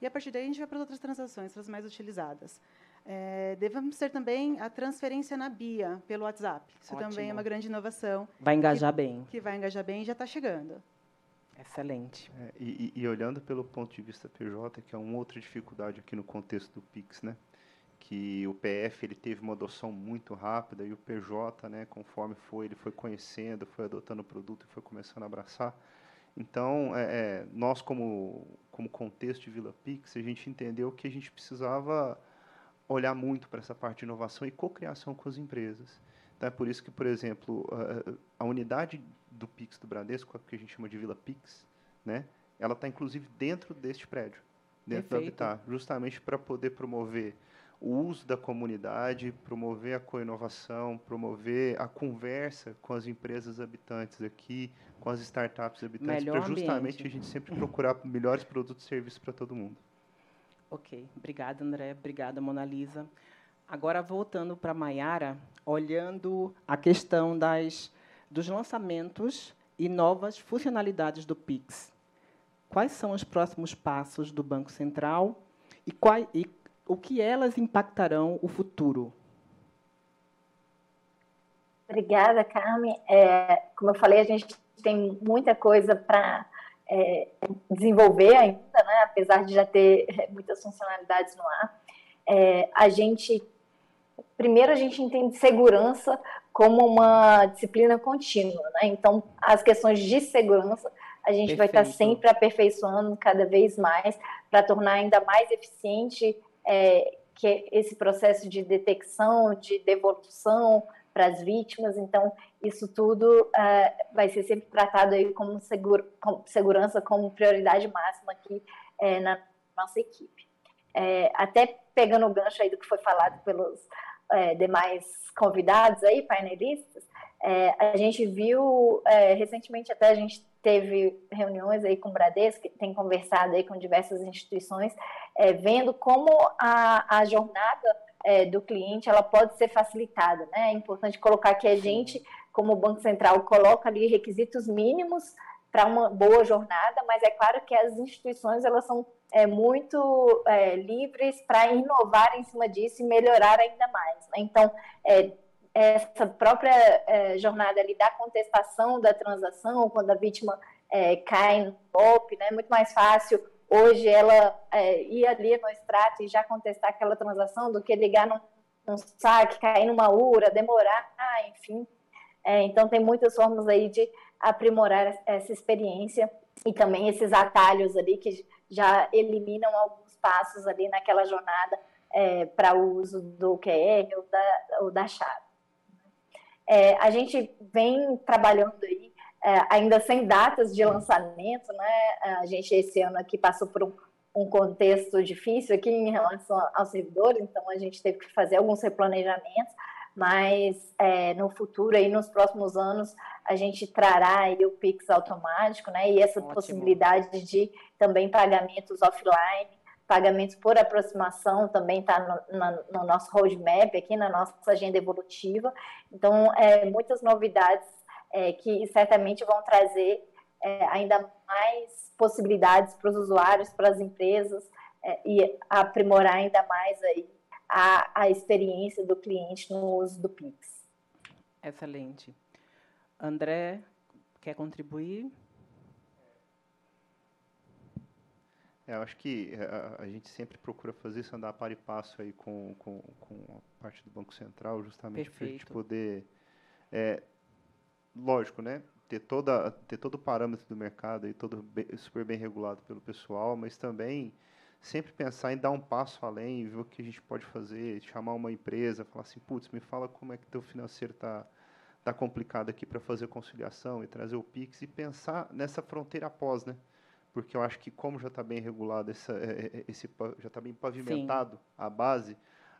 E, a partir daí, a gente vai para as outras transações, as mais utilizadas. É, devemos ter também a transferência na BIA, pelo WhatsApp. Isso Ótimo. também é uma grande inovação. Vai engajar que, bem. Que vai engajar bem e já está chegando. Excelente. É, e, e, olhando pelo ponto de vista PJ, que é uma outra dificuldade aqui no contexto do PIX, né? que o PF ele teve uma adoção muito rápida e o PJ, né, conforme foi, ele foi conhecendo, foi adotando o produto e foi começando a abraçar. Então, é, é, nós como como contexto de Vila Pix, a gente entendeu que a gente precisava olhar muito para essa parte de inovação e cocriação com as empresas. Então, é por isso que, por exemplo, a, a unidade do Pix do Bradesco, que a gente chama de Vila Pix, né, ela está inclusive dentro deste prédio, dentro Perfeito. da Habitat, justamente para poder promover o uso da comunidade, promover a coinovação, promover a conversa com as empresas habitantes aqui, com as startups habitantes, para justamente a gente sempre procurar melhores produtos e serviços para todo mundo. Ok, obrigada André, obrigada Mona Lisa. Agora voltando para a Maiara, olhando a questão das, dos lançamentos e novas funcionalidades do Pix. Quais são os próximos passos do Banco Central e, qual, e o que elas impactarão o futuro? Obrigada, Carmen. É, como eu falei, a gente tem muita coisa para é, desenvolver ainda, né? apesar de já ter é, muitas funcionalidades no ar. É, a gente, primeiro, a gente entende segurança como uma disciplina contínua, né? Então, as questões de segurança a gente Perfeito. vai estar sempre aperfeiçoando cada vez mais para tornar ainda mais eficiente é, que é esse processo de detecção, de devolução para as vítimas. Então, isso tudo é, vai ser sempre tratado aí como, seguro, segurança como prioridade máxima aqui é, na nossa equipe. É, até pegando o gancho aí do que foi falado pelos é, demais convidados aí, painelistas, é, a gente viu recentemente até a gente teve reuniões aí com o Bradesco, tem conversado aí com diversas instituições, é, vendo como a, a jornada é, do cliente ela pode ser facilitada. Né? É importante colocar que a gente, como Banco Central, coloca ali requisitos mínimos para uma boa jornada, mas é claro que as instituições elas são é, muito é, livres para inovar em cima disso e melhorar ainda mais. Né? Então, é, essa própria é, jornada ali da contestação da transação, quando a vítima é, cai no golpe, né, é muito mais fácil hoje ela é, ir ali no extrato e já contestar aquela transação do que ligar num, num saque, cair numa URA, demorar, ah, enfim. É, então, tem muitas formas aí de aprimorar essa experiência e também esses atalhos ali que já eliminam alguns passos ali naquela jornada é, para o uso do QR ou da, ou da chave. É, a gente vem trabalhando aí é, ainda sem datas de lançamento, né? A gente esse ano aqui passou por um, um contexto difícil aqui em relação aos servidores, então a gente teve que fazer alguns replanejamentos, mas é, no futuro aí nos próximos anos a gente trará aí o Pix automático, né? E essa Ótimo. possibilidade de também pagamentos offline, pagamentos por aproximação também está no, no, nosso roadmap aqui na nossa agenda evolutiva. Então, é, muitas novidades é, que certamente vão trazer é, ainda mais possibilidades para os usuários, para as empresas é, e aprimorar ainda mais aí a, a experiência do cliente no uso do Pix. Excelente. André, quer contribuir? É, eu acho que é, a, a, gente sempre procura fazer isso, andar par e passo aí com, com, com a parte do Banco Central, justamente para a gente poder é, lógico, né? Ter, toda, ter todo o parâmetro do mercado e todo bem, super bem regulado pelo pessoal, mas também sempre pensar em dar um passo além, ver o que a gente pode fazer, chamar uma empresa, falar assim, putz, me fala como é que teu financeiro está tá complicado aqui para fazer conciliação e trazer o Pix e pensar nessa fronteira após, né? Porque eu acho que como já está bem regulado, essa, é, é, esse, já está bem pavimentado Sim. a base,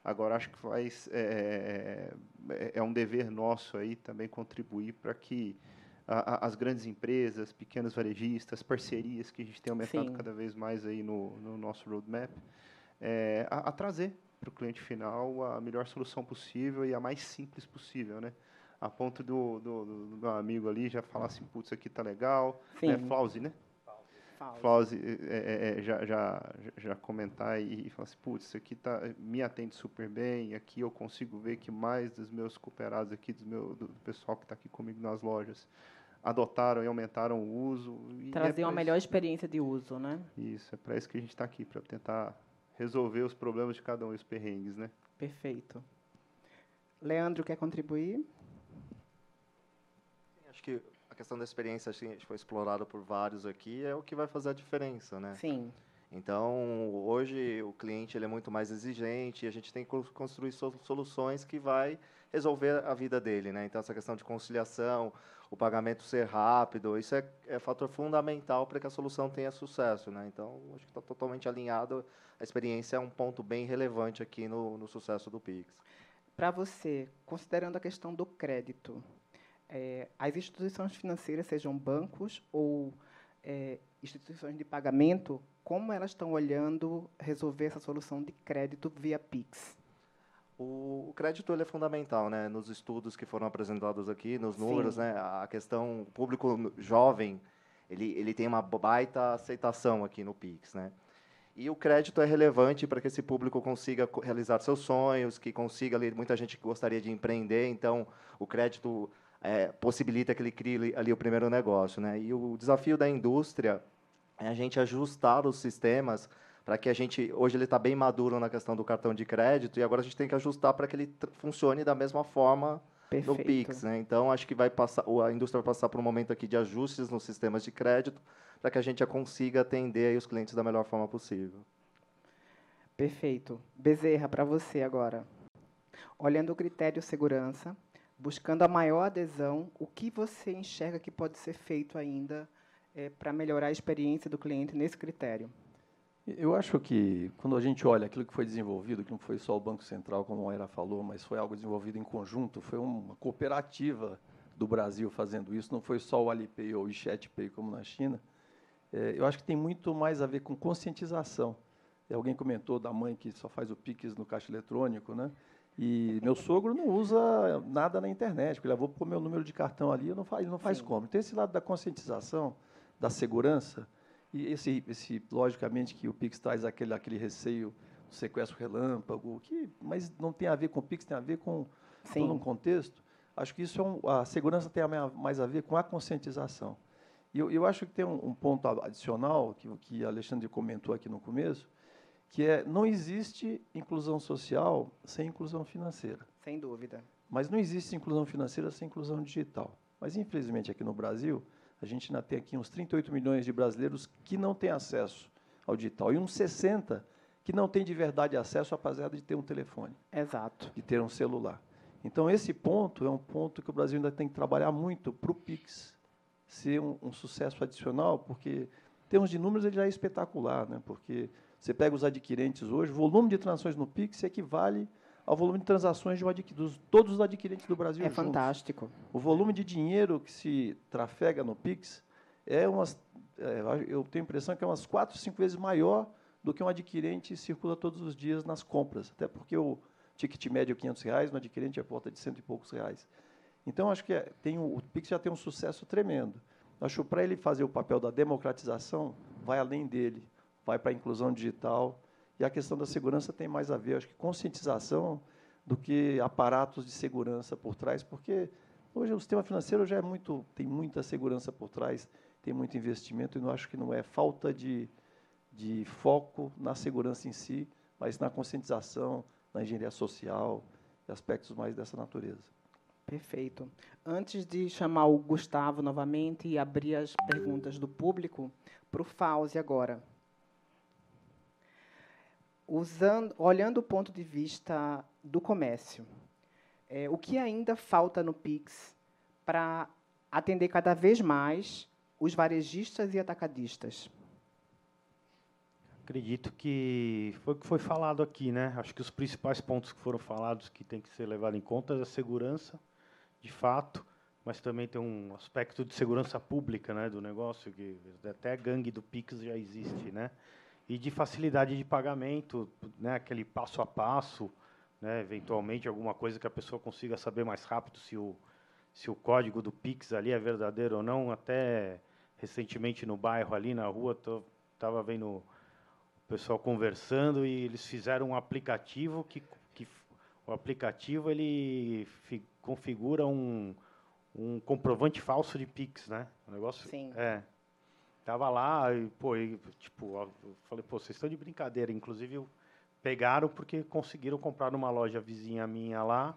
Agora, acho que faz, é, é, é um dever nosso aí também contribuir para que a, as grandes empresas, pequenos varejistas, parcerias que a gente tem aumentado Sim. cada vez mais aí no, no nosso roadmap, é, a, a trazer para o cliente final a melhor solução possível e a mais simples possível, né? A ponto do, do, do meu amigo ali já falar assim, putz, isso aqui tá legal. Sim. É Flausi, né? Flausi é, é, é, já, já, já comentar e, e falar assim, putz, isso aqui tá, me atende super bem, aqui eu consigo ver que mais dos meus cooperados aqui, do, meu, do pessoal que está aqui comigo nas lojas, adotaram e aumentaram o uso. Trazer é uma melhor experiência de uso, né? Isso, é para isso que a gente está aqui, para tentar resolver os problemas de cada um e os perrengues, né? Perfeito. Leandro, quer contribuir? Acho que questão da experiência, acho que foi explorada por vários aqui, é o que vai fazer a diferença, né? Sim. Então, hoje o cliente ele é muito mais exigente e a gente tem que construir soluções que vai resolver a vida dele, né? Então, essa questão de conciliação, o pagamento ser rápido, isso é, é fator fundamental para que a solução tenha sucesso, né? Então, acho que está totalmente alinhado. A experiência é um ponto bem relevante aqui no, no sucesso do Pix. Para você, considerando a questão do crédito, é, as instituições financeiras, sejam bancos ou é, instituições de pagamento, como elas estão olhando resolver essa solução de crédito via Pix? O, crédito ele é fundamental, né? Nos estudos que foram apresentados aqui, nos números, Sim. né? A questão público jovem, ele ele tem uma baita aceitação aqui no Pix, né? E o crédito é relevante para que esse público consiga realizar seus sonhos, que consiga ali muita gente que gostaria de empreender, então o crédito é, possibilita que ele crie ali o primeiro negócio. Né? E o desafio da indústria é a gente ajustar os sistemas para que a gente hoje ele está bem maduro na questão do cartão de crédito e agora a gente tem que ajustar para que ele funcione da mesma forma Perfeito. no Pix, né? Então acho que vai passar, a indústria vai passar por um momento aqui de ajustes nos sistemas de crédito para que a gente consiga atender os clientes da melhor forma possível. Perfeito. Bezerra, para você agora. Olhando o critério segurança, buscando a maior adesão, o que você enxerga que pode ser feito ainda é, para melhorar a experiência do cliente nesse critério? Eu acho que, quando a gente olha aquilo que foi desenvolvido, que não foi só o Banco Central, como a Moira falou, mas foi algo desenvolvido em conjunto, foi uma cooperativa do Brasil fazendo isso, não foi só o Alipay ou o WeChatPay, como na China. É, eu acho que tem muito mais a ver com conscientização. Alguém comentou da mãe que só faz o Pix no caixa eletrônico, né? E meu sogro não usa nada na internet, porque ele ah, vou pôr meu número de cartão ali, não faz, ele não faz Sim. como. Então, esse lado da conscientização, da segurança, e esse, esse, logicamente, que o Pix traz aquele, aquele receio do sequestro relâmpago, que, mas não tem a ver com o Pix, tem a ver com Sim. todo um contexto. Acho que isso é um, a segurança tem mais a ver com a conscientização. E eu, eu acho que tem um, um ponto adicional que, que Alexandre comentou aqui no começo, que é não existe inclusão social sem inclusão financeira. Sem dúvida. Mas não existe inclusão financeira sem inclusão digital. Mas infelizmente aqui no Brasil a gente ainda tem aqui uns 38 milhões de brasileiros que não têm acesso ao digital e uns 60 que não têm de verdade acesso, apesar de ter um telefone. Exato. De ter um celular. Então, esse ponto é um ponto que o Brasil ainda tem que trabalhar muito para o PIX ser um, um, sucesso adicional, porque, em termos de números, ele já é espetacular. Né? Porque você pega os adquirentes hoje, o volume de transações no PIX equivale ao volume de transações de um dos todos os adquirentes do Brasil. É juntos. fantástico. O volume de dinheiro que se trafega no Pix é umas. É, eu tenho a impressão que é umas quatro, cinco vezes maior do que um adquirente circula todos os dias nas compras. Até porque o ticket médio é 500 reais, no adquirente é por volta de cento e poucos reais. Então, acho que é, tem, o Pix já tem um sucesso tremendo. Acho que para ele fazer o papel da democratização, vai além dele, vai para a inclusão digital. E a questão da segurança tem mais a ver, acho que conscientização do que aparatos de segurança por trás, porque hoje o sistema financeiro já é muito, tem muita segurança por trás, tem muito investimento, e não acho que não é falta de, de foco na segurança em si, mas na conscientização, na engenharia social e aspectos mais dessa natureza. Perfeito. Antes de chamar o Gustavo novamente e abrir as perguntas do público, para o Fauzi agora. Usando, olhando o ponto de vista do comércio, é, o que ainda falta no Pix para atender cada vez mais os varejistas e atacadistas? Acredito que foi o que foi falado aqui, né? Acho que os principais pontos que foram falados que tem que ser levado em conta é a segurança, de fato, mas também tem um aspecto de segurança pública, né, do negócio que até gangue do Pix já existe, né? E de facilidade de pagamento, né, aquele passo a passo, né, eventualmente alguma coisa que a pessoa consiga saber mais rápido se o se o código do Pix ali é verdadeiro ou não. Até recentemente no bairro ali na rua, estava vendo o pessoal conversando e eles fizeram um aplicativo que, que o aplicativo ele fi, configura um, um comprovante falso de Pix, né? O negócio Sim. é tava lá e pô, e, tipo, eu falei, pô, vocês estão de brincadeira, inclusive pegaram porque conseguiram comprar numa loja vizinha minha lá.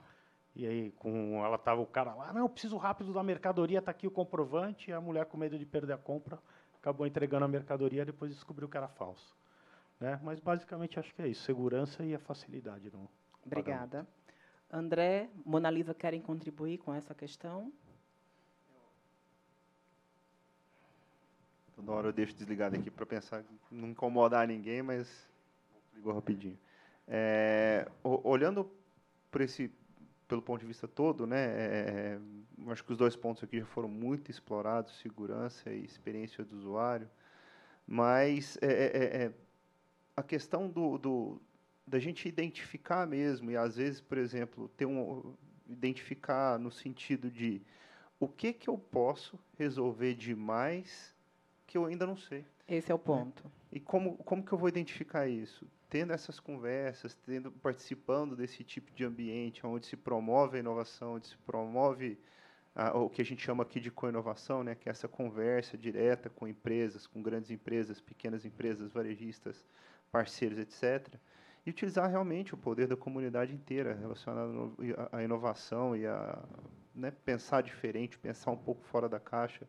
E aí com ela tava o cara lá, não, preciso rápido da mercadoria, tá aqui o comprovante, e a mulher com medo de perder a compra acabou entregando a mercadoria, depois descobriu que era falso. Né? Mas, basicamente, acho que é isso. Segurança e a facilidade. No Obrigada. André, Mona Lisa querem contribuir com essa questão? Toda hora eu deixo desligado aqui para pensar, não incomodar ninguém, mas ligou rapidinho. É, olhando por esse, pelo ponto de vista todo, né, é, é, acho que os dois pontos aqui já foram muito explorados, segurança e experiência do usuário, mas é, é, é a questão do, do, da gente identificar mesmo, e às vezes, por exemplo, ter um, identificar no sentido de o que, que eu posso resolver demais que eu ainda não sei. Esse é o ponto. Né? E como, como que eu vou identificar isso? Tendo essas conversas, tendo participando desse tipo de ambiente onde se promove a inovação, onde se promove a, o que a gente chama aqui de co-inovação, né, que é essa conversa direta com empresas, com grandes empresas, pequenas empresas, varejistas, parceiros, etc. E utilizar realmente o poder da comunidade inteira relacionado à inovação e a né, pensar diferente, pensar um pouco fora da caixa,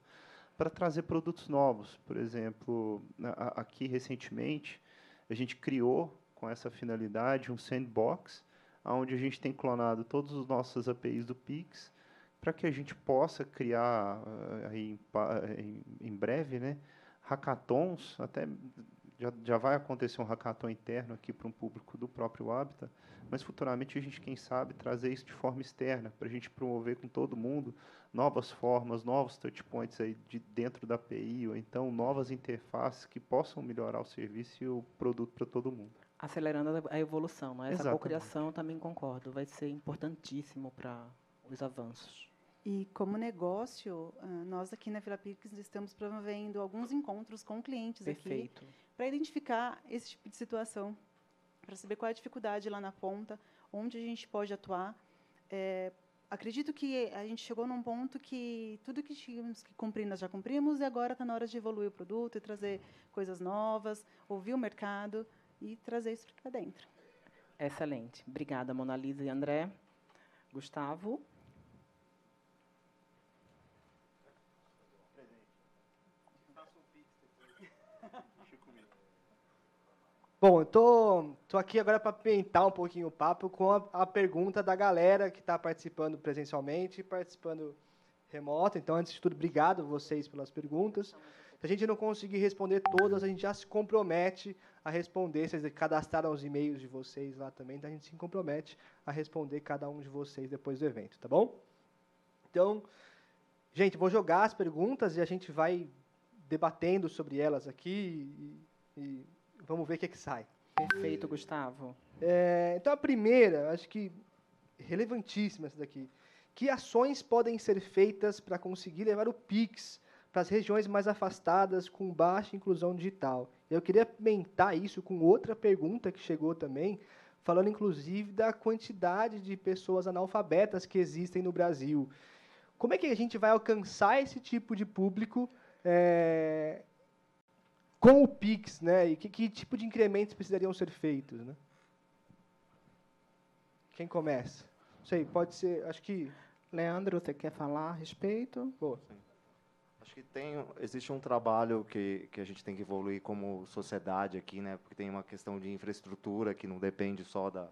para trazer produtos novos. Por exemplo, aqui recentemente, a gente criou, com essa finalidade, um sandbox, onde a gente tem clonado todas as nossas APIs do Pix, para que a gente possa criar eh, aí, em, em breve né, hackathons, até já, já vai acontecer um hackathon interno aqui para um público do próprio Habitat, mas futuramente a gente, quem sabe, trazer isso de forma externa, para a gente promover com todo mundo novas formas, novos touchpoints aí de dentro da API, ou então novas interfaces que possam melhorar o serviço e o produto para todo mundo. Acelerando a evolução, né? essa cocriação também concordo, vai ser importantíssimo para os avanços. E como negócio, nós aqui na Vila Pix estamos promovendo alguns encontros com clientes Perfeito. aqui para identificar esse tipo de situação, para saber qual é a dificuldade lá na ponta, onde a gente pode atuar. É, acredito que a gente chegou num ponto que tudo que tínhamos que cumprir nós já cumprimos e agora está na hora de evoluir o produto e trazer coisas novas, ouvir o mercado e trazer isso para dentro. Excelente. Obrigada, Mona Lisa e André. Gustavo. Bom, eu tô, tô aqui agora para pintar um pouquinho o papo com a, a pergunta da galera que está participando presencialmente e participando remoto. Então, antes de tudo, obrigado vocês pelas perguntas. Se a gente não conseguir responder todas, a gente já se compromete a responder. Vocês cadastraram os e-mails de vocês lá também, então a gente se compromete a responder cada um de vocês depois do evento, tá bom? Então, gente, vou jogar as perguntas e a gente vai debatendo sobre elas aqui e, e Vamos ver o que, é que sai. Perfeito, Gustavo. É, então, a primeira, acho que relevantíssima essa daqui. Que ações podem ser feitas para conseguir levar o PIX para as regiões mais afastadas com baixa inclusão digital? Eu queria comentar isso com outra pergunta que chegou também, falando inclusive da quantidade de pessoas analfabetas que existem no Brasil. Como é que a gente vai alcançar esse tipo de público é, com o Pix, né? E que, que tipo de incrementos precisariam ser feitos, né? Quem começa? Não sei, pode ser, acho que... Leandro, você quer falar a respeito? Boa. Sim. Acho que tem, existe um trabalho que, que a gente tem que evoluir como sociedade aqui, né? Porque tem uma questão de infraestrutura que não depende só da,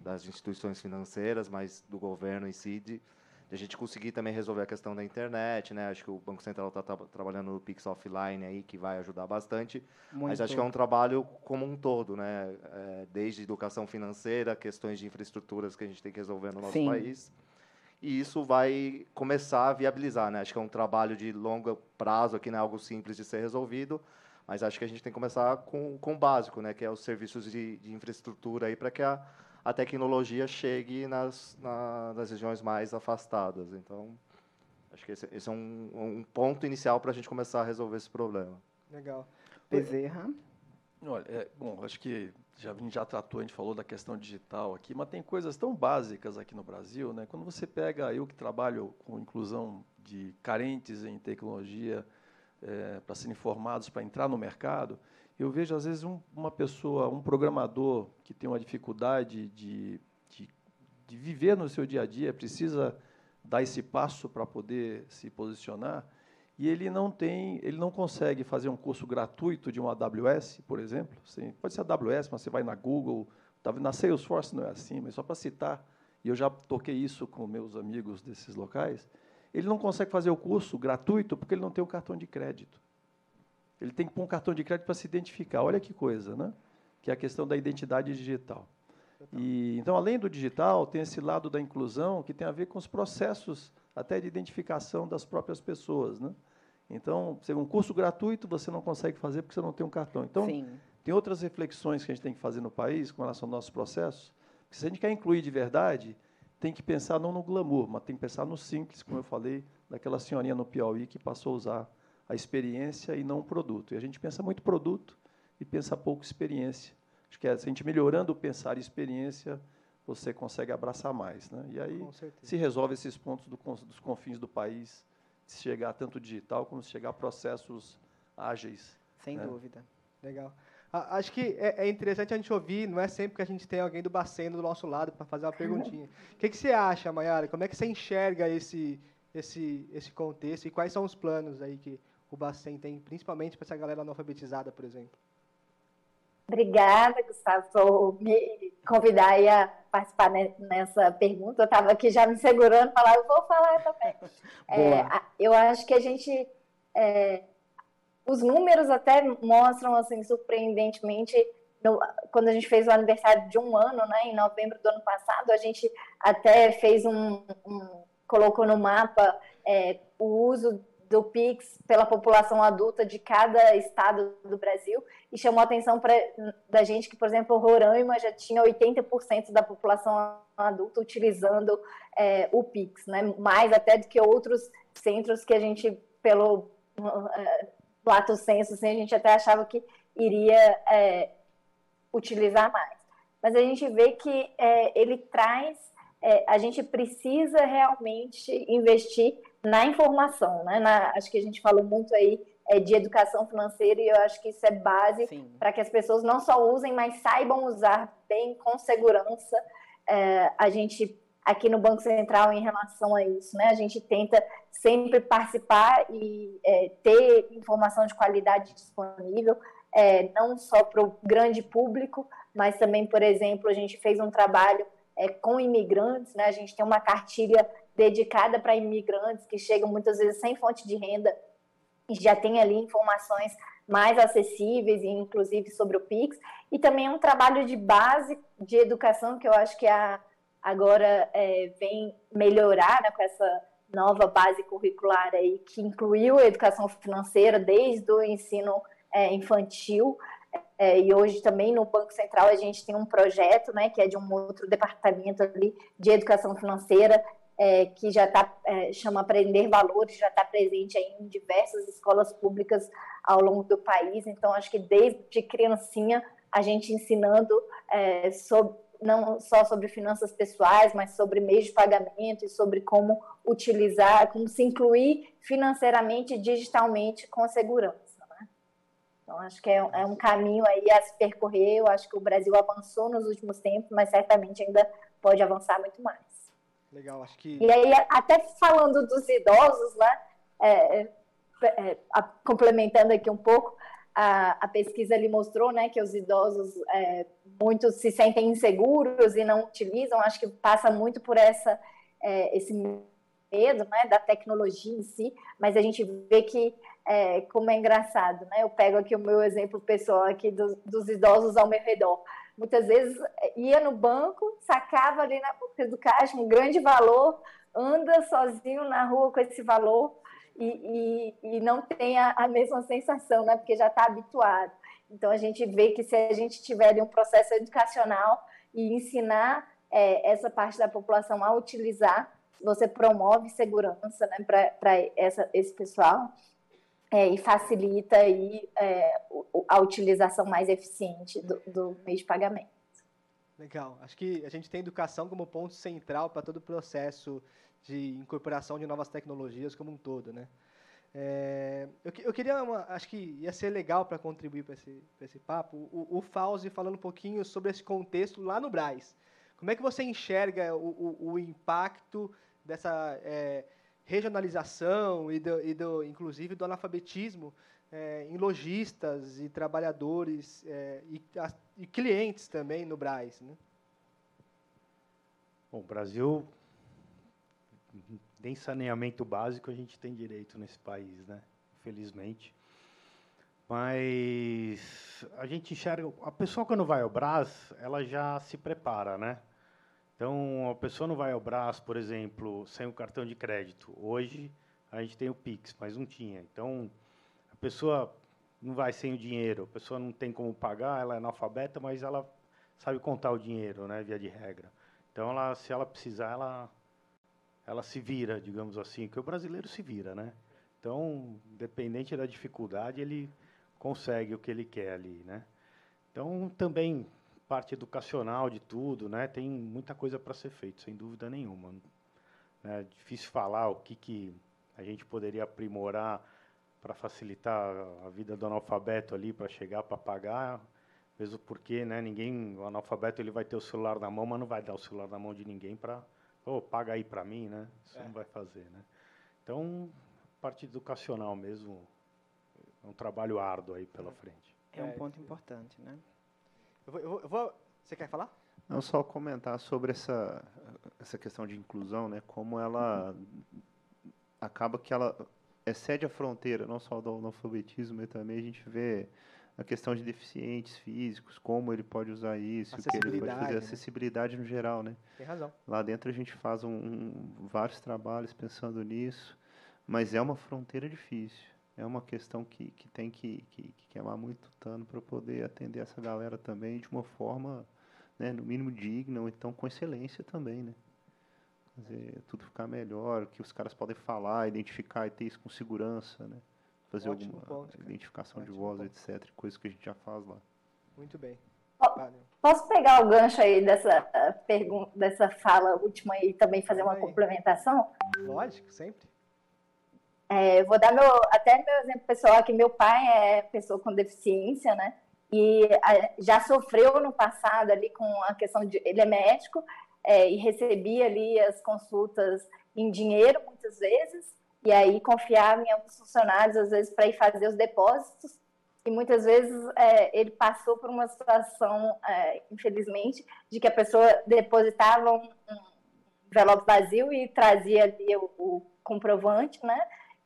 das instituições financeiras, mas do governo em si, de, de a gente conseguir também resolver a questão da internet, né? Acho que o Banco Central está tá, trabalhando no Pix Offline aí, que vai ajudar bastante. Muito. Mas acho que é um trabalho como um todo, né? É, desde educação financeira, questões de infraestruturas que a gente tem que resolver no nosso Sim. país. E isso vai começar a viabilizar, né? Acho que é um trabalho de longo prazo aqui, não é algo simples de ser resolvido, mas acho que a gente tem que começar com, com o básico, né? Que é os serviços de, de infraestrutura aí para que a a tecnologia chegue nas, na, nas regiões mais afastadas. Então, acho que esse, esse é um, um, ponto inicial para a gente começar a resolver esse problema. Legal. Bezerra? Olha, é, bom, acho que já, a gente já tratou, a gente falou da questão digital aqui, mas tem coisas tão básicas aqui no Brasil, né? Quando você pega, eu que trabalho com inclusão de carentes em tecnologia é, para serem formados para entrar no mercado, eu vejo, às vezes, um, uma pessoa, um programador que tem uma dificuldade de, de, de viver no seu dia a dia, precisa dar esse passo para poder se posicionar, e ele não tem, ele não consegue fazer um curso gratuito de uma AWS, por exemplo. Sim, pode ser AWS, mas você vai na Google, tá na Salesforce não é assim, mas só para citar, e eu já toquei isso com meus amigos desses locais, ele não consegue fazer o curso gratuito porque ele não tem o cartão de crédito. Ele tem que pôr um cartão de crédito para se identificar. Olha que coisa, né? Que é a questão da identidade digital. E, então, além do digital, tem esse lado da inclusão que tem a ver com os processos até de identificação das próprias pessoas, né? Então, um curso gratuito você não consegue fazer porque você não tem um cartão. Então, Sim. tem outras reflexões que a gente tem que fazer no país com relação aos nossos processos. Que se a gente quer incluir de verdade, tem que pensar não no glamour, mas tem que pensar no simples, como eu falei, daquela senhorinha no Piauí que passou a usar a experiência e não o produto. E a gente pensa muito produto e pensa pouco experiência. Acho que é, se a gente melhorando o pensar e experiência, você consegue abraçar mais. Né? E aí se resolve esses pontos do, dos confins do país, se chegar tanto digital como se chegar a processos ágeis. Sem né? dúvida. Legal. Acho que é, é interessante a gente ouvir, não é sempre que a gente tem alguém do Bacen do nosso lado para fazer uma perguntinha. O que, que você acha, Mayara? Como é que você enxerga esse, esse, esse contexto e quais são os planos aí que o Bacen tem, principalmente para essa galera analfabetizada, por exemplo? Obrigada, Gustavo, por me convidar a participar nessa pergunta. Eu estava aqui já me segurando, falar, eu vou falar também. É, eu acho que a gente, é, os números até mostram, assim, surpreendentemente, no, quando a gente fez o aniversário de um ano, né, em novembro do ano passado, a gente até fez um, um colocou no mapa é, o uso do Pix pela população adulta de cada estado do Brasil e chamou a atenção pra, da gente que, por exemplo, Roraima já tinha 80% da população adulta utilizando é, o Pix, né? mais até do que outros centros que a gente, pelo é, lato senso, assim, a gente até achava que iria é, utilizar mais. Mas a gente vê que é, ele traz, é, a gente precisa realmente investir na informação, né? Na, acho que a gente falou muito aí é, de educação financeira e eu acho que isso é base para que as pessoas não só usem, mas saibam usar bem, com segurança. É, a gente aqui no Banco Central em relação a isso, né? A gente tenta sempre participar e é, ter informação de qualidade disponível, é, não só para o grande público, mas também, por exemplo, a gente fez um trabalho é, com imigrantes, né? A gente tem uma cartilha dedicada para imigrantes que chegam muitas vezes sem fonte de renda e já tem ali informações mais acessíveis, inclusive sobre o Pix, e também um trabalho de base de educação que eu acho que a, agora é, vem melhorar né, com essa nova base curricular aí, que incluiu a educação financeira desde o ensino é, infantil, é, e hoje também no Banco Central a gente tem um projeto, né, que é de um outro departamento ali de educação financeira, é, que já está, é, chama Aprender Valores, já está presente em diversas escolas públicas ao longo do país. Então, acho que desde criancinha a gente ensinando é, sobre, não só sobre finanças pessoais, mas sobre meios de pagamento e sobre como utilizar, como se incluir financeiramente e digitalmente com segurança. Né? Então, acho que é, é um caminho aí a se percorrer. Eu acho que o Brasil avançou nos últimos tempos, mas certamente ainda pode avançar muito mais. Legal, acho que. E aí, até falando dos idosos, né, é, é, é, a, complementando aqui um pouco, a, a, pesquisa ali mostrou né, que os idosos é, muitos se sentem inseguros e não utilizam. Acho que passa muito por essa, é, esse medo né, da tecnologia em si, mas a gente vê que é, como é engraçado, né? Eu pego aqui o meu exemplo pessoal aqui dos, dos idosos ao meu redor muitas vezes ia no banco, sacava ali na boca do caixa um grande valor, anda sozinho na rua com esse valor e, e, e não tem a, a, mesma sensação, né? Porque já está habituado. Então a gente vê que se a gente tiver um processo educacional e ensinar é, essa parte da população a utilizar, você promove segurança né, para esse pessoal é, e facilita aí, é, a utilização mais eficiente do, do, meio de pagamento. Legal. Acho que a gente tem educação como ponto central para todo o processo de incorporação de novas tecnologias como um todo, né? É, eu, eu, queria, uma, acho que ia ser legal para contribuir para esse, esse papo, o, o Fauzi falando um pouquinho sobre esse contexto lá no Braz. Como é que você enxerga o, o, o impacto dessa é, regionalização e, do, e do, inclusive do analfabetismo é, em lojistas e trabalhadores é, e, a, e, clientes também no Braz. Né? Bom, o Brasil, nem saneamento básico a gente tem direito nesse país, né? infelizmente. Mas a gente enxerga, a pessoa quando vai ao Brás, ela já se prepara, né? Então, a pessoa não vai ao Brás, por exemplo, sem o cartão de crédito. Hoje, a gente tem o Pix, mas não tinha. Então, a pessoa não vai sem o dinheiro, a pessoa não tem como pagar, ela é analfabeta, mas ela sabe contar o dinheiro, né, via de regra. Então, ela, se ela precisar, ela, ela se vira, digamos assim, que o brasileiro se vira, né? Então, dependente da dificuldade, ele consegue o que ele quer ali, né? Então, também parte educacional de tudo, né? Tem muita coisa para ser feito, sem dúvida nenhuma. É difícil falar o que, que a gente poderia aprimorar para facilitar a vida do analfabeto ali para chegar para pagar, mesmo porque, né? Ninguém, o analfabeto ele vai ter o celular na mão, mas não vai dar o celular na mão de ninguém para, oh, paga aí para mim, né? Isso é. não vai fazer, né? Então, parte educacional mesmo, é um trabalho árduo aí pela frente. É um ponto importante, né? Eu vou, eu vou, eu vou, Você quer falar? Não, só comentar sobre essa, essa questão de inclusão, né? Como ela acaba que ela excede a fronteira, não só do analfabetismo, mas também a gente vê a questão de deficientes físicos, como ele pode usar isso, o que ele pode fazer, né? acessibilidade no geral, né? Tem razão. Lá dentro a gente faz um, um, vários trabalhos pensando nisso, mas é uma fronteira difícil. É uma questão que, que tem que, que, que queimar muito tano para poder atender essa galera também de uma forma, né, no mínimo digna, ou então com excelência também, né? Fazer tudo ficar melhor, que os caras podem falar, identificar e ter isso com segurança, né? Fazer Ótimo alguma ponto, identificação Ótimo de voz, ponto. etc. Coisas que a gente já faz lá. Muito bem. Posso pegar o gancho aí dessa eh, pergunta, dessa fala última e também fazer uma complementação? Lógico, sempre. É, vou dar meu, até meu exemplo pessoal aqui. Meu pai é pessoa com deficiência, né? E a, já sofreu no passado ali com a questão de. Ele é médico é, e recebia ali as consultas em dinheiro muitas vezes, e aí confiava em alguns funcionários, às vezes, para ir fazer os depósitos e muitas vezes é, ele passou por uma situação, é, infelizmente, de que a pessoa depositava um, um envelope vazio e trazia ali o, o, comprovante, né?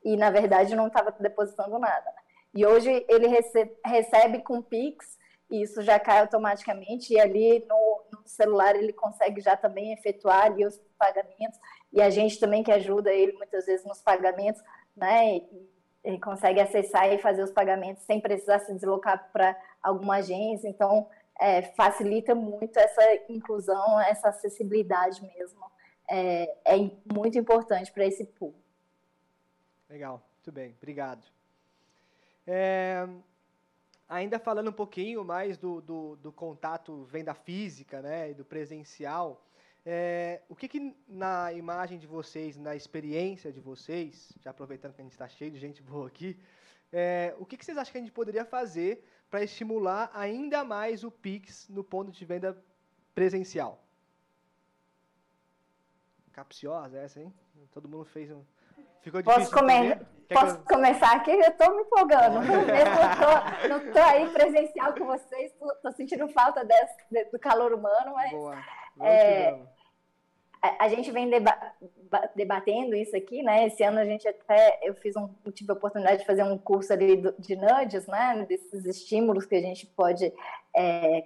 E na verdade não estava depositando nada. Né? E hoje ele recebe, recebe com Pix e isso já cai automaticamente e ali no, no, celular ele consegue já também efetuar ali os pagamentos e a gente também que ajuda ele muitas vezes nos pagamentos, né? E, ele consegue acessar e fazer os pagamentos sem precisar se deslocar para alguma agência. Então, é, facilita muito essa inclusão, essa acessibilidade mesmo. É, é muito importante para esse público. Legal, muito bem, obrigado. É, ainda falando um pouquinho mais do, do, do contato venda física né, e do presencial, é, o que, que, na imagem de vocês, na experiência de vocês, já aproveitando que a gente está cheio de gente boa aqui, é, o que, que, vocês acham que a gente poderia fazer para estimular ainda mais o Pix no ponto de venda presencial? Capciosa essa, hein? Todo mundo fez um. Ficou difícil. Posso, come... Posso eu... começar aqui? Eu estou me empolgando. Mesmo não estou aí presencial com vocês, estou sentindo falta desse, do calor humano, mas. Boa. É, a, a, gente vem deba debatendo isso aqui, né? Esse ano a gente até eu fiz um eu tive a oportunidade de fazer um curso ali do, de nudges, né? Desses estímulos que a gente pode é,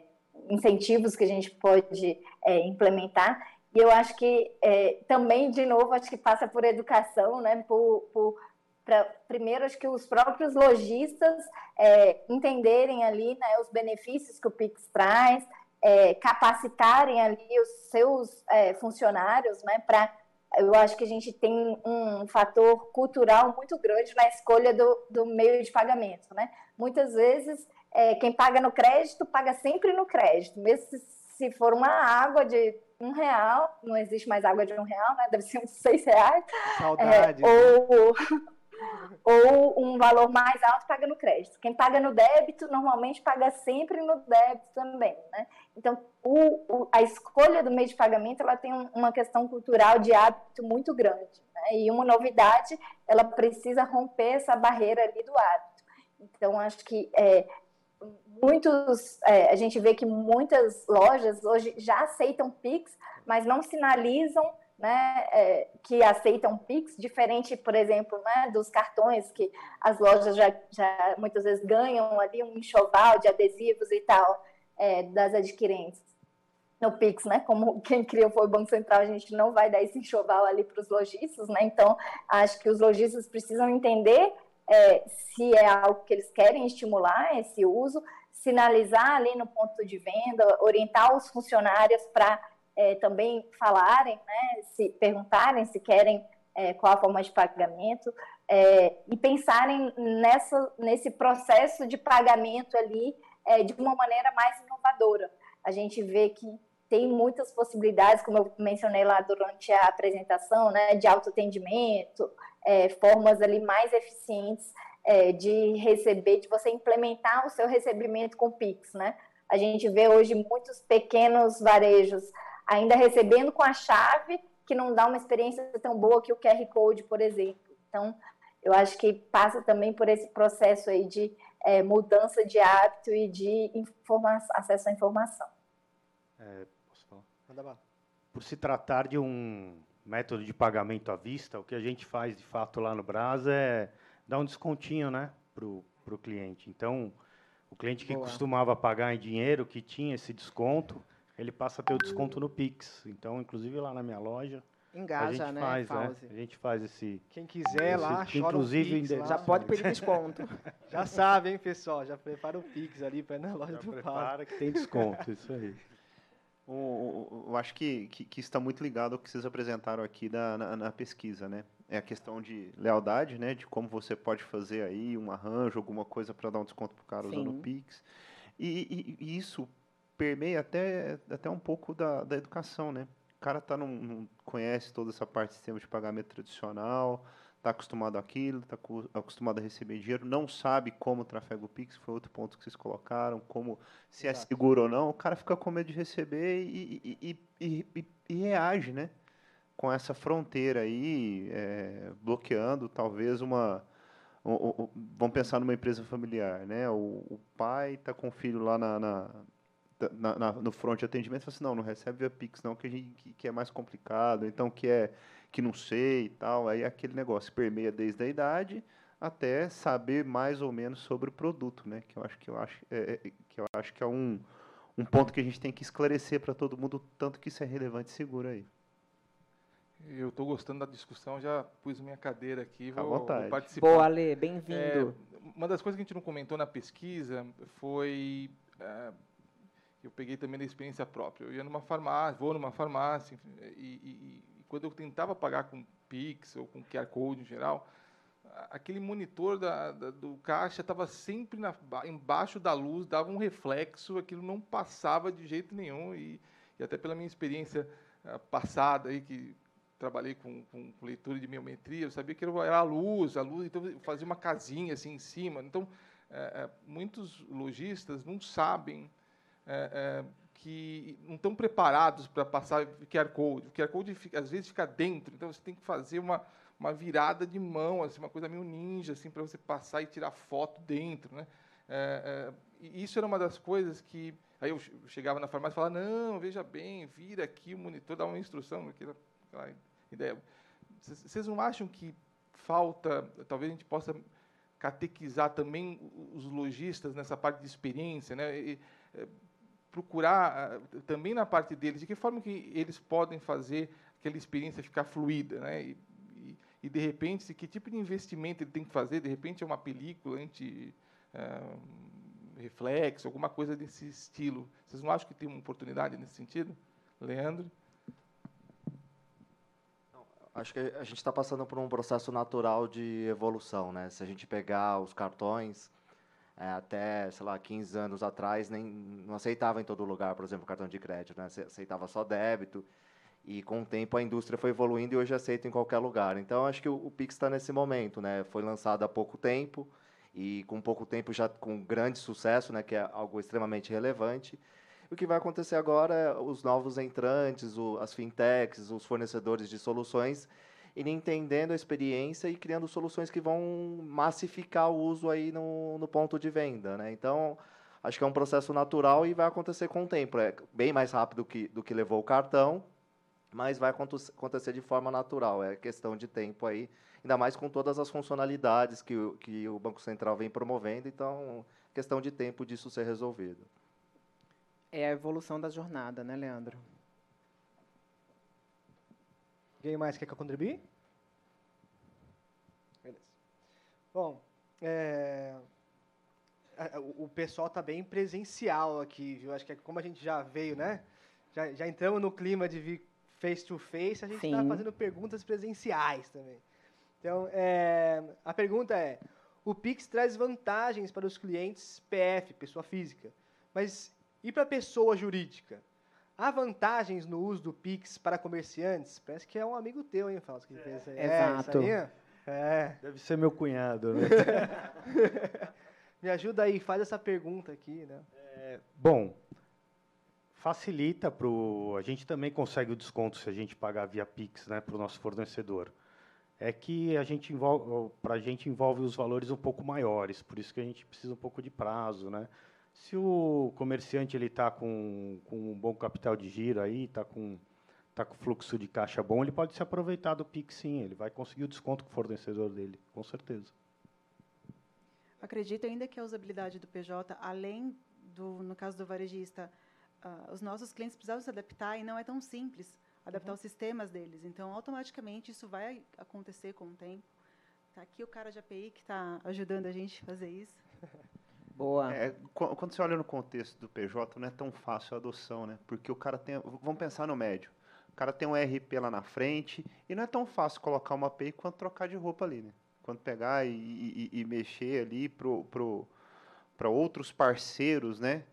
incentivos que a gente pode é, implementar. E eu acho que é, também, de novo, acho que passa por educação, né? Por, por pra, primeiro, acho que os próprios lojistas é, entenderem ali né, os benefícios que o Pix traz, é, capacitarem ali os seus é, funcionários, né, para eu acho que a gente tem um fator cultural muito grande na escolha do, do meio de pagamento, né? Muitas vezes é, quem paga no crédito paga sempre no crédito, mesmo se, se for uma água de um real, não existe mais água de um real, né? Deve ser uns seis reais. Saudade. É, ou ou um valor mais alto paga no crédito. Quem paga no débito normalmente paga sempre no débito também, né? Então, o, o, a escolha do meio de pagamento ela tem um, uma questão cultural de hábito muito grande, né? E uma novidade, ela precisa romper essa barreira ali do hábito. Então, acho que é, muitos, é, a gente vê que muitas lojas hoje já aceitam Pix, mas não sinalizam né, é, que aceitam Pix, diferente, por exemplo, né, dos cartões que as lojas já, já muitas vezes ganham ali um enxoval de adesivos e tal é, das adquirentes. No Pix, né, como quem criou foi o Banco Central, a gente não vai dar esse enxoval ali para os lojistas, né, então acho que os lojistas precisam entender é, se é algo que eles querem estimular esse uso, sinalizar ali no ponto de venda, orientar os funcionários para é, também falarem, né, se perguntarem se querem é, qual a forma de pagamento é, e pensarem nessa, nesse processo de pagamento ali é, de uma maneira mais inovadora. A gente vê que tem muitas possibilidades, como eu mencionei lá durante a apresentação, né, de autoatendimento, é, formas ali mais eficientes é, de receber, de você implementar o seu recebimento com Pix, né? A gente vê hoje muitos pequenos varejos ainda recebendo com a chave, que não dá uma experiência tão boa que o QR Code, por exemplo. Então, eu acho que passa também por esse processo aí de é, mudança de hábito e de acesso à informação. É, Por se tratar de um método de pagamento à vista, o que a gente faz de fato lá no Brasa é dar um descontinho né, para o cliente. Então, o cliente que Boa. costumava pagar em dinheiro, que tinha esse desconto, ele passa a ter o desconto no Pix. Então, inclusive lá na minha loja, Engaja, a gente né, faz, né? A gente faz esse. Quem quiser esse- lá, que chora inclusive Pix lá. Já pode pedir desconto. Já sabe, hein, pessoal? Já prepara o Pix ali para ir na loja Já do Paulo. prepara que tem desconto, isso aí. Eu acho que, que, que está muito ligado ao que vocês apresentaram aqui da, na, na pesquisa, né? É a questão de lealdade, né? De como você pode fazer aí um arranjo, alguma coisa para dar um desconto para o cara usando Sim. o Pix. E, e- e isso permeia até, até um pouco da, da educação, né? O cara tá num, num- conhece toda essa parte de sistema de pagamento tradicional, está acostumado àquilo, está acostumado a receber dinheiro, não sabe como trafega o Pix, foi outro ponto que vocês colocaram, como se é Exato. seguro ou não, o cara fica com medo de receber e, e- e- e- reage, né? Com essa fronteira aí, é, bloqueando talvez uma. o- o- o- vamos pensar numa empresa familiar, né? O, o pai está com o filho lá na, na- na- na- no front de atendimento fala assim, não, não recebe via Pix não, que, a gente, que, que é mais complicado, então que é que não sei e tal. Aí aquele negócio permeia desde a idade até saber mais ou menos sobre o produto, né? Que eu acho que eu acho, é, é, que, eu acho que é um, um ponto que a gente tem que esclarecer para todo mundo, tanto que isso é relevante e seguro aí. Eu estou gostando da discussão, já pus minha cadeira aqui, vou, vou participar. Boa, Ale, É, bem-vindo. uma das coisas que a gente não comentou na pesquisa foi é, eu peguei também da experiência própria. Eu ia numa farmácia, vou numa farmácia e- e quando eu tentava pagar com Pix ou com QR Code em geral, aquele monitor da, da- do caixa estava sempre na, ba- embaixo da luz, dava um reflexo, aquilo não passava de jeito nenhum e, e até pela minha experiência ah, passada aí que trabalhei com, com, com leitura de biometria, eu sabia que era a luz, a luz, então eu fazia uma casinha assim em cima. Então, é, é, muitos lojistas não sabem é, que não estão preparados para passar QR Code. O QR Code, fica- às vezes, fica dentro, então você tem que fazer uma, uma virada de mão, assim, uma coisa meio ninja, assim, para você passar e tirar foto dentro. Né? É, é, isso era uma das coisas que... Aí eu che- chegava na farmácia e falava, não, veja bem, vira aqui o monitor, dá uma instrução, aquela, aquela ideia. Vocês não acham que falta, talvez a gente possa catequizar também os lojistas nessa parte de experiência, né? E, procurar ah, também na parte deles de que forma que eles podem fazer aquela experiência ficar fluida, né? E, e, e, de repente, que tipo de investimento ele tem que fazer? De repente é uma película anti reflexo, alguma coisa desse estilo. Vocês não acham que tem uma oportunidade nesse sentido, Leandro? Acho que a gente está passando por um processo natural de evolução, né? Se a gente pegar os cartões, é, até, sei lá, 15 anos atrás, nem, não aceitava em todo lugar, por exemplo, cartão de crédito, né? Aceitava só débito, e com o tempo a indústria foi evoluindo e hoje aceita em qualquer lugar. Então, acho que o, o Pix está nesse momento, né? Foi lançado há pouco tempo, e com pouco tempo já com grande sucesso, né? Que é algo extremamente relevante. O que vai acontecer agora é os novos entrantes, o, as fintechs, os fornecedores de soluções, irem entendendo a experiência e criando soluções que vão massificar o uso aí no, no ponto de venda. Né? Então, acho que é um processo natural e vai acontecer com o tempo. É bem mais rápido que, do que levou o cartão, mas vai aconte- acontecer de forma natural. É questão de tempo aí, ainda mais com todas as funcionalidades que, que o Banco Central vem promovendo. Então, questão de tempo disso ser resolvido. É a evolução da jornada, né, Leandro? Alguém mais quer que eu contribui? Beleza. Bom, é, o pessoal está bem presencial aqui, viu? Acho que é como a gente já veio, né? Já, já entramos no clima de vir face to face, a gente está fazendo perguntas presenciais também. Então, é, a pergunta é: o Pix traz vantagens para os clientes PF, pessoa física, mas e para a pessoa jurídica? Há vantagens no uso do Pix para comerciantes? Parece que é um amigo teu, hein, Fausto? Que pensa aí. Exato. É, é. Deve ser meu cunhado, né? Me ajuda aí, faz essa pergunta aqui, né? Bom, facilita para A gente também consegue o desconto se a gente pagar via Pix né, para o nosso fornecedor. É que a gente envolve, para a gente envolve os valores um pouco maiores, por isso que a gente precisa um pouco de prazo, né? Se o comerciante ele está com, com um bom capital de giro aí, está com tá com fluxo de caixa bom, ele pode se aproveitar do Pix sim, ele vai conseguir o desconto com o fornecedor dele, com certeza. Acredito ainda que a usabilidade do PJ, além do, no caso do varejista, ah, os nossos clientes precisavam se adaptar e não é tão simples adaptar uhum. os sistemas deles. Então, automaticamente, isso vai acontecer com o tempo. Está aqui o cara de API que está ajudando a gente a fazer isso. Boa. É, quando você olha no contexto do PJ, não é tão fácil a adoção, né? Porque o cara tem. Vamos pensar no médio. O cara tem um RP lá na frente e não é tão fácil colocar uma API quanto trocar de roupa ali, né? Pegar e, e, e mexer ali pro, pro, para outros parceiros, né?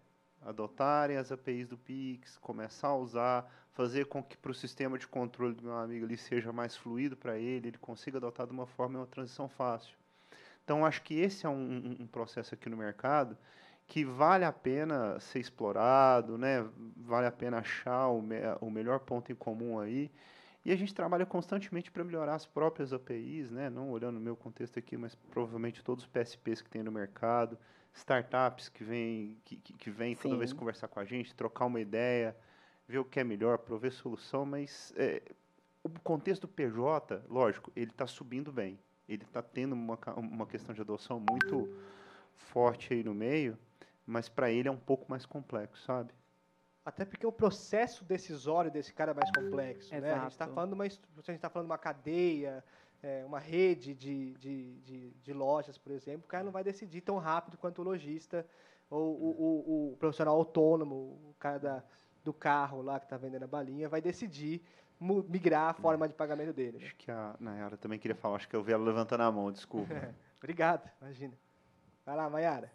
Adotarem as APIs do Pix, começar a usar, fazer com que para o sistema de controle do meu amigo ali seja mais fluido para ele, ele consiga adotar de uma forma, uma transição fácil. Então, acho que esse é um, um, processo aqui no mercado que vale a pena ser explorado, né? vale a pena achar o, me, o melhor ponto em comum aí. E a gente trabalha constantemente para melhorar as próprias APIs, né? não olhando o meu contexto aqui, mas provavelmente todos os PSPs que tem no mercado, startups que vêm que, que vem toda vez conversar com a gente, trocar uma ideia, ver o que é melhor, prover solução, mas é, o contexto do PJ, lógico, ele está subindo bem ele está tendo uma, uma questão de adoção muito forte aí no meio, mas para ele é um pouco mais complexo, sabe? Até porque o processo decisório desse cara é mais complexo. Né? A gente está falando, uma, a gente tá falando uma cadeia, é, uma rede de, de, de, de, lojas, por exemplo, o cara não vai decidir tão rápido quanto o lojista ou o, o, o profissional autônomo, o cara da, do carro lá que está vendendo a balinha, vai decidir migrar a forma de pagamento dele. Né? Acho que a Nayara também queria falar, acho que eu vi ela levantando a mão, desculpa. Obrigado, imagina. Vai lá, Mayara.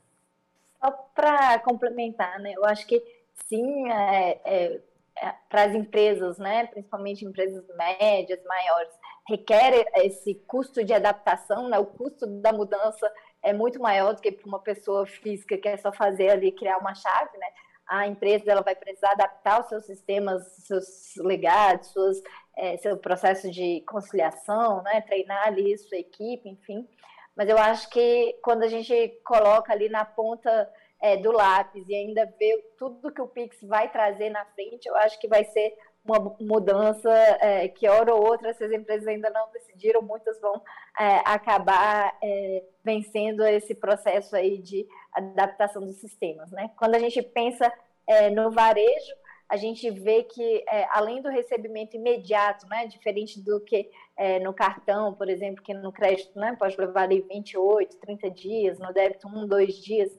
Só para complementar, né? Eu acho que sim, é, é, é, para as empresas, né? Principalmente empresas médias, maiores, requer esse custo de adaptação, né? O custo da mudança é muito maior do que para uma pessoa física que é só fazer ali criar uma chave, né? A empresa ela vai precisar adaptar os seus sistemas, seus legados, suas, é, seu processo de conciliação, né, treinar ali sua equipe, enfim. Mas eu acho que quando a gente coloca ali na ponta é, do lápis e ainda vê tudo que o Pix vai trazer na frente, eu acho que vai ser uma mudança é, que, hora ou outra, se as empresas ainda não decidiram, muitas vão é, acabar é, vencendo esse processo aí de adaptação dos sistemas. Né? Quando a gente pensa é, no varejo, a gente vê que, é, além do recebimento imediato, né, diferente do que é, no cartão, por exemplo, que no crédito né, pode levar ali 28, 30 dias, no débito, um, dois dias,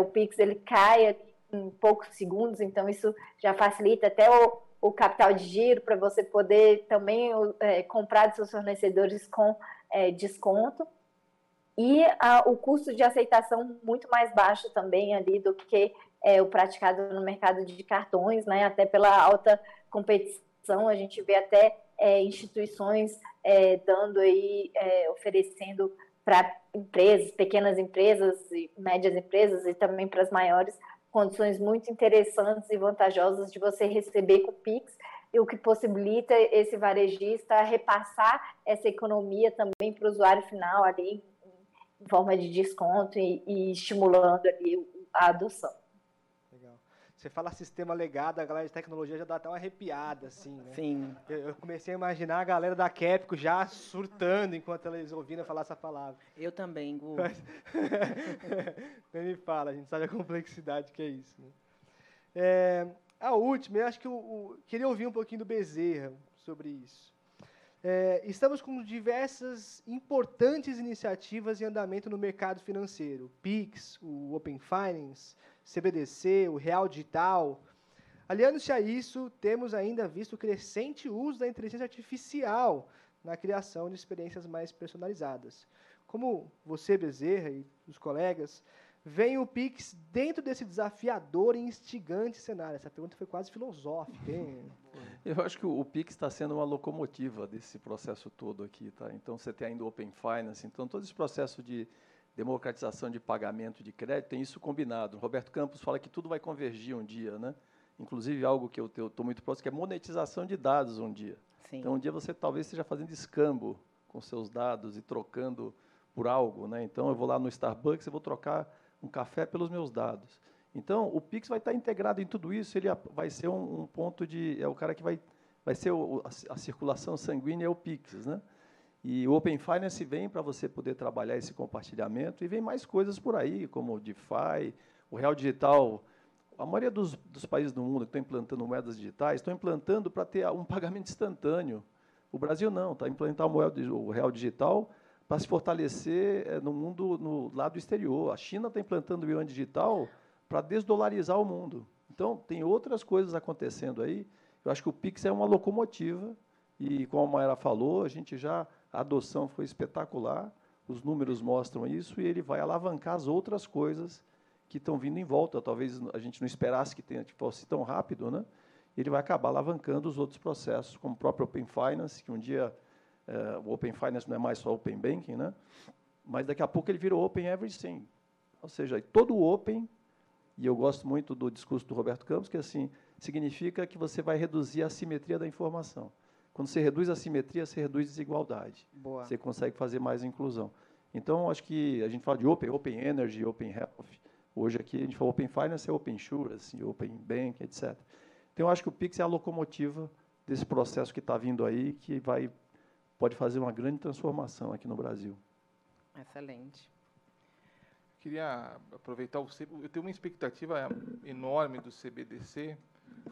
o Pix ele cai em poucos segundos, então isso já facilita até o, o capital de giro para você poder também é, comprar dos seus fornecedores com é, desconto. E a, o custo de aceitação muito mais baixo também ali do que é, o praticado no mercado de cartões, né? até pela alta competição, a gente vê até é, instituições é, dando aí, é, oferecendo para empresas, pequenas empresas e médias empresas e também para as maiores, condições muito interessantes e vantajosas de você receber com o Pix, e o que possibilita esse varejista repassar essa economia também para o usuário final ali em forma de desconto e, e estimulando ali a adoção. Você fala sistema legado, a galera de tecnologia já dá até uma arrepiada, assim, né? Sim. Eu, eu comecei a imaginar a galera da Capco já surtando enquanto eles ouviram falar essa palavra. Eu também, Gu. Nem me fala, a gente sabe a complexidade que é isso. Né? É, a última, eu acho que eu, queria ouvir um pouquinho do Bezerra sobre isso. É, estamos com diversas importantes iniciativas em andamento no mercado financeiro. PIX, o Open Finance, CBDC, o Real Digital. Aliando-se a isso, temos ainda visto o crescente uso da inteligência artificial na criação de experiências mais personalizadas. Como você, Bezerra, e os colegas, veem o Pix dentro desse desafiador e instigante cenário? Essa pergunta foi quase filosófica. Hein? Eu acho que o Pix está sendo uma locomotiva desse processo todo aqui. Tá? Então, você tem ainda o Open Finance. Então, todo esse processo de democratização de pagamento de crédito, tem isso combinado. O Roberto Campos fala que tudo vai convergir um dia, né? Inclusive algo que eu estou muito próximo, que é monetização de dados um dia. Sim. Então, um dia você talvez esteja fazendo escambo com seus dados e trocando por algo, né? Então, eu vou lá no Starbucks e vou trocar um café pelos meus dados. Então, o Pix vai estar integrado em tudo isso, ele vai ser um, um ponto de... É o cara que vai, vai ser o, a, a circulação sanguínea, é o Pix, né? E o Open Finance vem para você poder trabalhar esse compartilhamento e vem mais coisas por aí, como o DeFi, o Real Digital. a maioria dos, dos países do mundo que estão implantando moedas digitais estão implantando para ter um pagamento instantâneo. O Brasil não, está implantando o real digital para se fortalecer é, no mundo, no lado exterior. A China está implantando o yuan digital para desdolarizar o mundo. Então, tem outras coisas acontecendo aí. Eu acho que o Pix é uma locomotiva e, como a Mayara falou, a gente já, a adoção foi espetacular, os números mostram isso, e ele vai alavancar as outras coisas que estão vindo em volta. Talvez a gente não esperasse que tenha, tipo, fosse tão rápido, né? ele vai acabar alavancando os outros processos, como o próprio Open Finance, que um dia é, o Open Finance não é mais só Open Banking, né? mas daqui a pouco ele virou Open Everything. Ou seja, todo Open, e eu gosto muito do discurso do Roberto Campos, que assim significa que você vai reduzir a simetria da informação. Quando você reduz a simetria, você reduz a desigualdade. Boa. Você consegue fazer mais inclusão. Então, acho que a gente fala de Open, Open Energy, Open Health. Hoje aqui a gente fala Open Finance, é Open Insurance, Open Bank, etc. Então, eu acho que o Pix é a locomotiva desse processo que está vindo aí, que vai pode fazer uma grande transformação aqui no Brasil. Excelente. Queria aproveitar o eu tenho uma expectativa enorme do CBDC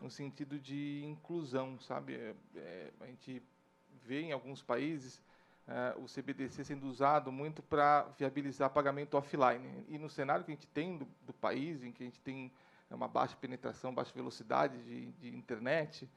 no sentido de inclusão, sabe? É, é, a gente vê em alguns países é, o CBDC sendo usado muito para viabilizar pagamento offline. E no cenário que a gente tem do, do país, em que a gente tem uma baixa penetração, baixa velocidade de, de internet,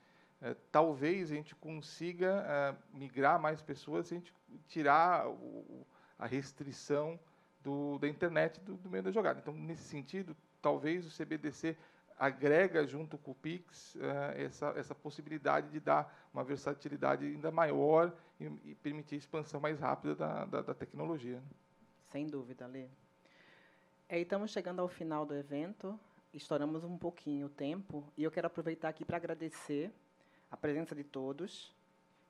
é, talvez a gente consiga é, migrar mais pessoas se a gente tirar o, a restrição do, da internet do, do meio da jogada. Então, nesse sentido, talvez o CBDC agrega junto com o Pix uh, essa, essa possibilidade de dar uma versatilidade ainda maior e, e permitir a expansão mais rápida da, da, da tecnologia. Sem dúvida, Lê. É, estamos chegando ao final do evento, estouramos um pouquinho o tempo, e eu quero aproveitar aqui para agradecer a presença de todos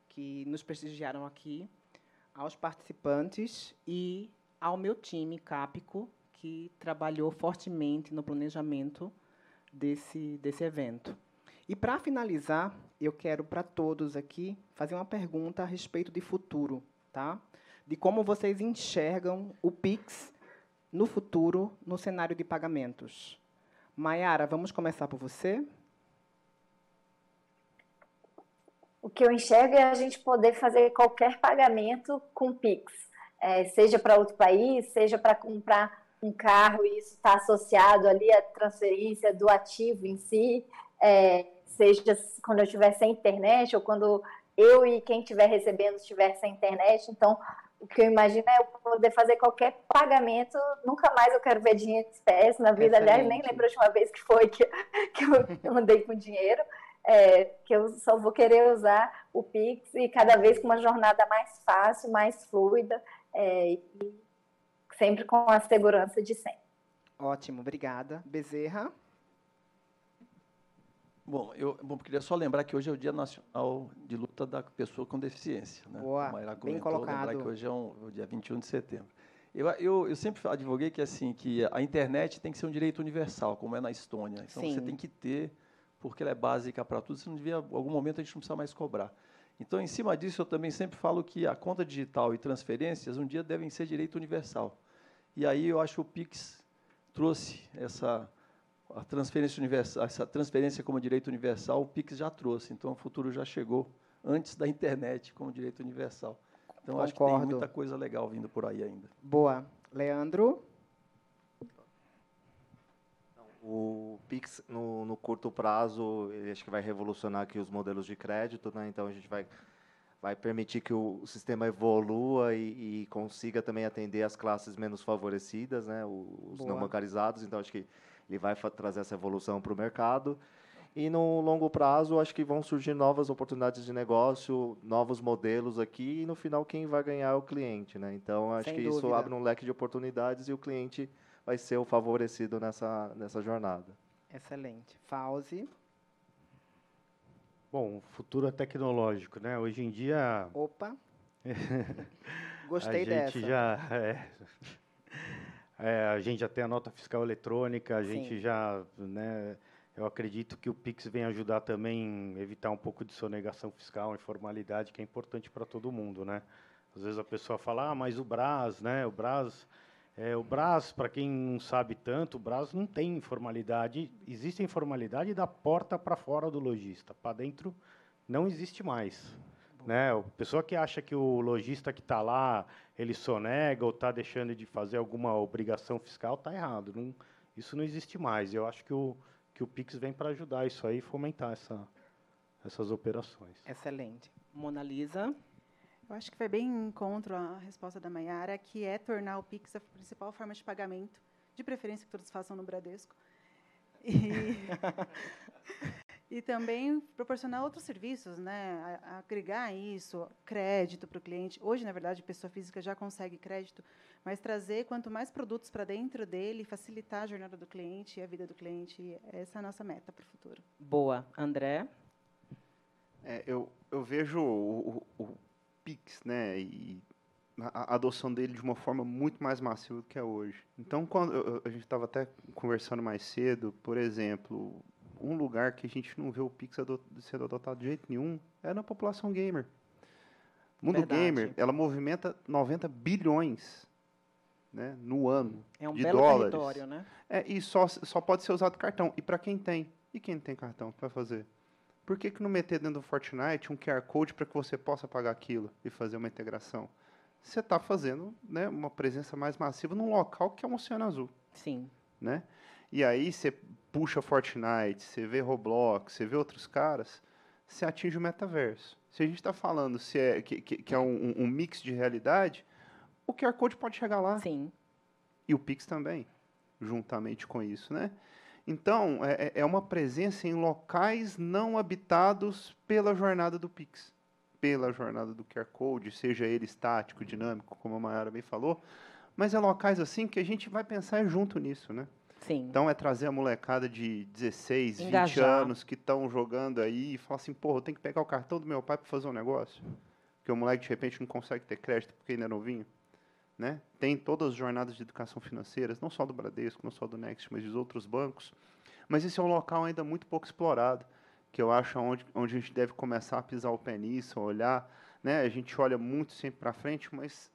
que nos prestigiaram aqui, aos participantes e ao meu time, Capico, que trabalhou fortemente no planejamento desse, desse evento. E para finalizar, eu quero para todos aqui fazer uma pergunta a respeito de futuro, tá? De como vocês enxergam o Pix no futuro no cenário de pagamentos. Maiara, vamos começar por você? O que eu enxergo é a gente poder fazer qualquer pagamento com Pix, é, seja para outro país, seja para comprar um carro e isso está associado ali à transferência do ativo em si, é, seja quando eu estiver sem internet ou quando eu e quem estiver recebendo estiver sem internet. Então, o que eu imagino é eu poder fazer qualquer pagamento, nunca mais eu quero ver dinheiro de espécie na vida. Excelente. Aliás, nem lembro a última vez que foi que, que eu andei com dinheiro. É, que eu só vou querer usar o Pix e cada vez com uma jornada mais fácil, mais fluida é, e sempre com a segurança de sempre. Ótimo, obrigada. Bezerra? Bom, eu bom, queria só lembrar que hoje é o Dia Nacional de Luta da Pessoa com Deficiência. Né? Boa, bem colocado. lembrar que hoje é um, o dia 21 de setembro. Eu, eu, eu, sempre advoguei que assim que a internet tem que ser um direito universal, como é na Estônia. Então Sim. você tem que ter, porque ela é básica para tudo. Se não devia, em algum momento a gente não precisa mais cobrar. Então, em cima disso, eu também sempre falo que a conta digital e transferências um dia devem ser direito universal. E aí eu acho que o Pix trouxe essa a transferência universal, essa transferência como direito universal, o Pix já trouxe. Então o futuro já chegou antes da internet como direito universal. Então Concordo. acho que tem muita coisa legal vindo por aí ainda. Boa. Leandro? O Pix, no, no curto prazo, ele acho que vai revolucionar aqui os modelos de crédito, né? Então a gente vai vai permitir que o sistema evolua e, e, consiga também atender as classes menos favorecidas, né, os Boa. não bancarizados. Então, acho que ele vai trazer essa evolução para o mercado. E no longo prazo, acho que vão surgir novas oportunidades de negócio, novos modelos aqui, e no final quem vai ganhar é o cliente. Né? Então, acho Sem que dúvida. isso abre um leque de oportunidades e o cliente vai ser o favorecido nessa, nessa jornada. Excelente. Fauzi? Bom, o futuro é tecnológico, né? Hoje em dia. Opa! Gostei a dessa. Gente já, é, é, a gente já tem a nota fiscal eletrônica, a Sim. gente já. Né, eu acredito que o Pix vem ajudar também a evitar um pouco de sonegação fiscal, informalidade, que é importante para todo mundo, né? Às vezes a pessoa fala, ah, mas o Brás, né? O Brás É, o Brás, para quem não sabe tanto, o Brás não tem informalidade. Existe informalidade da porta para fora do lojista. Para dentro não existe mais. Né? A pessoa que acha que o lojista que está lá, ele sonega ou está deixando de fazer alguma obrigação fiscal, está errado. Não, isso não existe mais. Eu acho que o, que o Pix vem para ajudar isso aí e fomentar essa, essas operações. Excelente. Mona Lisa. Eu acho que vai bem em encontro à resposta da Maiara, que é tornar o Pix a principal forma de pagamento, de preferência que todos façam no Bradesco. E, e também proporcionar outros serviços, né? agregar isso, crédito para o cliente. Hoje, na verdade, a pessoa física já consegue crédito, mas trazer quanto mais produtos para dentro dele, facilitar a jornada do cliente e a vida do cliente. Essa é a nossa meta para o futuro. Boa. André? É, eu, eu vejo o, o, o Pix, né, e a, adoção dele de uma forma muito mais massiva do que é hoje. Então, quando a gente estava até conversando mais cedo, por exemplo, um lugar que a gente não vê o Pix sendo adotado de jeito nenhum é na população gamer. O mundo Verdade. gamer, ela movimenta 90 bilhões né, no ano é um de belo dólares. território, né? É, e só, só pode ser usado cartão. E para quem tem? E quem não tem cartão, o que vai fazer? Por que, que não meter dentro do Fortnite um QR Code para que você possa pagar aquilo e fazer uma integração? Você está fazendo né, uma presença mais massiva num local que é um oceano azul. Sim. Né? E aí você puxa Fortnite, você vê Roblox, você vê outros caras, você atinge o metaverso. Se a gente está falando se é, que, que, que é um, um, mix de realidade, o QR Code pode chegar lá. Sim. E o Pix também, juntamente com isso, né? Então, é, é, é uma presença em locais não habitados pela jornada do Pix, pela jornada do QR Code, seja ele estático, dinâmico, como a Mayara bem falou, mas é locais assim que a gente vai pensar junto nisso, né? Sim. Então é trazer a molecada de 16, Engajar. 20 anos que estão jogando aí e falar assim, porra, eu tenho que pegar o cartão do meu pai para fazer um negócio. Porque o moleque de repente não consegue ter crédito porque ainda é novinho. Né? Tem todas as jornadas de educação financeiras, não só do Bradesco, não só do Next, mas dos outros bancos. Mas esse é um local ainda muito pouco explorado, que eu acho onde, onde a gente deve começar a pisar o pé nisso, olhar. Né? A gente olha muito sempre para frente, mas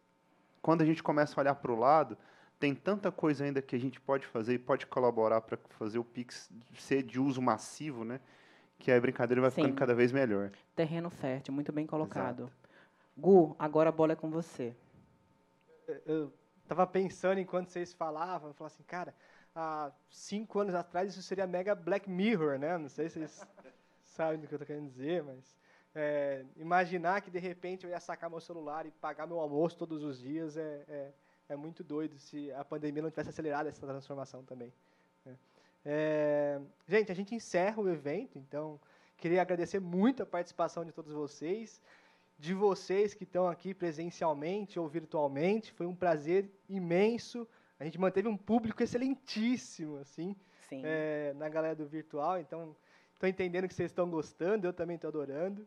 quando a gente começa a olhar para o lado, tem tanta coisa ainda que a gente pode fazer e pode colaborar para fazer o Pix ser de uso massivo, né? que a brincadeira vai Sim. ficando cada vez melhor. Terreno fértil, muito bem colocado. Exato. Gu, agora a bola é com você eu estava pensando enquanto vocês falavam, eu falava assim, cara, há cinco anos atrás isso seria mega Black Mirror, né? Não sei se vocês sabem do que eu estou querendo dizer, mas é, imaginar que de repente eu ia sacar meu celular e pagar meu almoço todos os dias é, é, é muito doido se a pandemia não tivesse acelerado essa transformação também. É, gente, a gente encerra o evento, então queria agradecer muito a participação de todos vocês de vocês que estão aqui presencialmente ou virtualmente. Foi um prazer imenso. A gente manteve um público excelentíssimo, assim, é, na galera do virtual. Então, estou entendendo que vocês estão gostando, eu também estou adorando.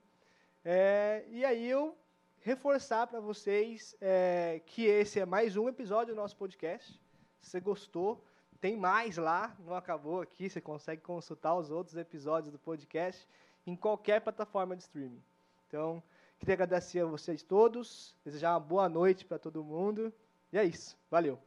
É, e aí eu reforçar para vocês é, que esse é mais um episódio do nosso podcast. Se você gostou, tem mais lá, não acabou aqui. Você consegue consultar os outros episódios do podcast em qualquer plataforma de streaming. Então, Queria agradecer a vocês todos, desejar uma boa noite para todo mundo. E é isso. Valeu.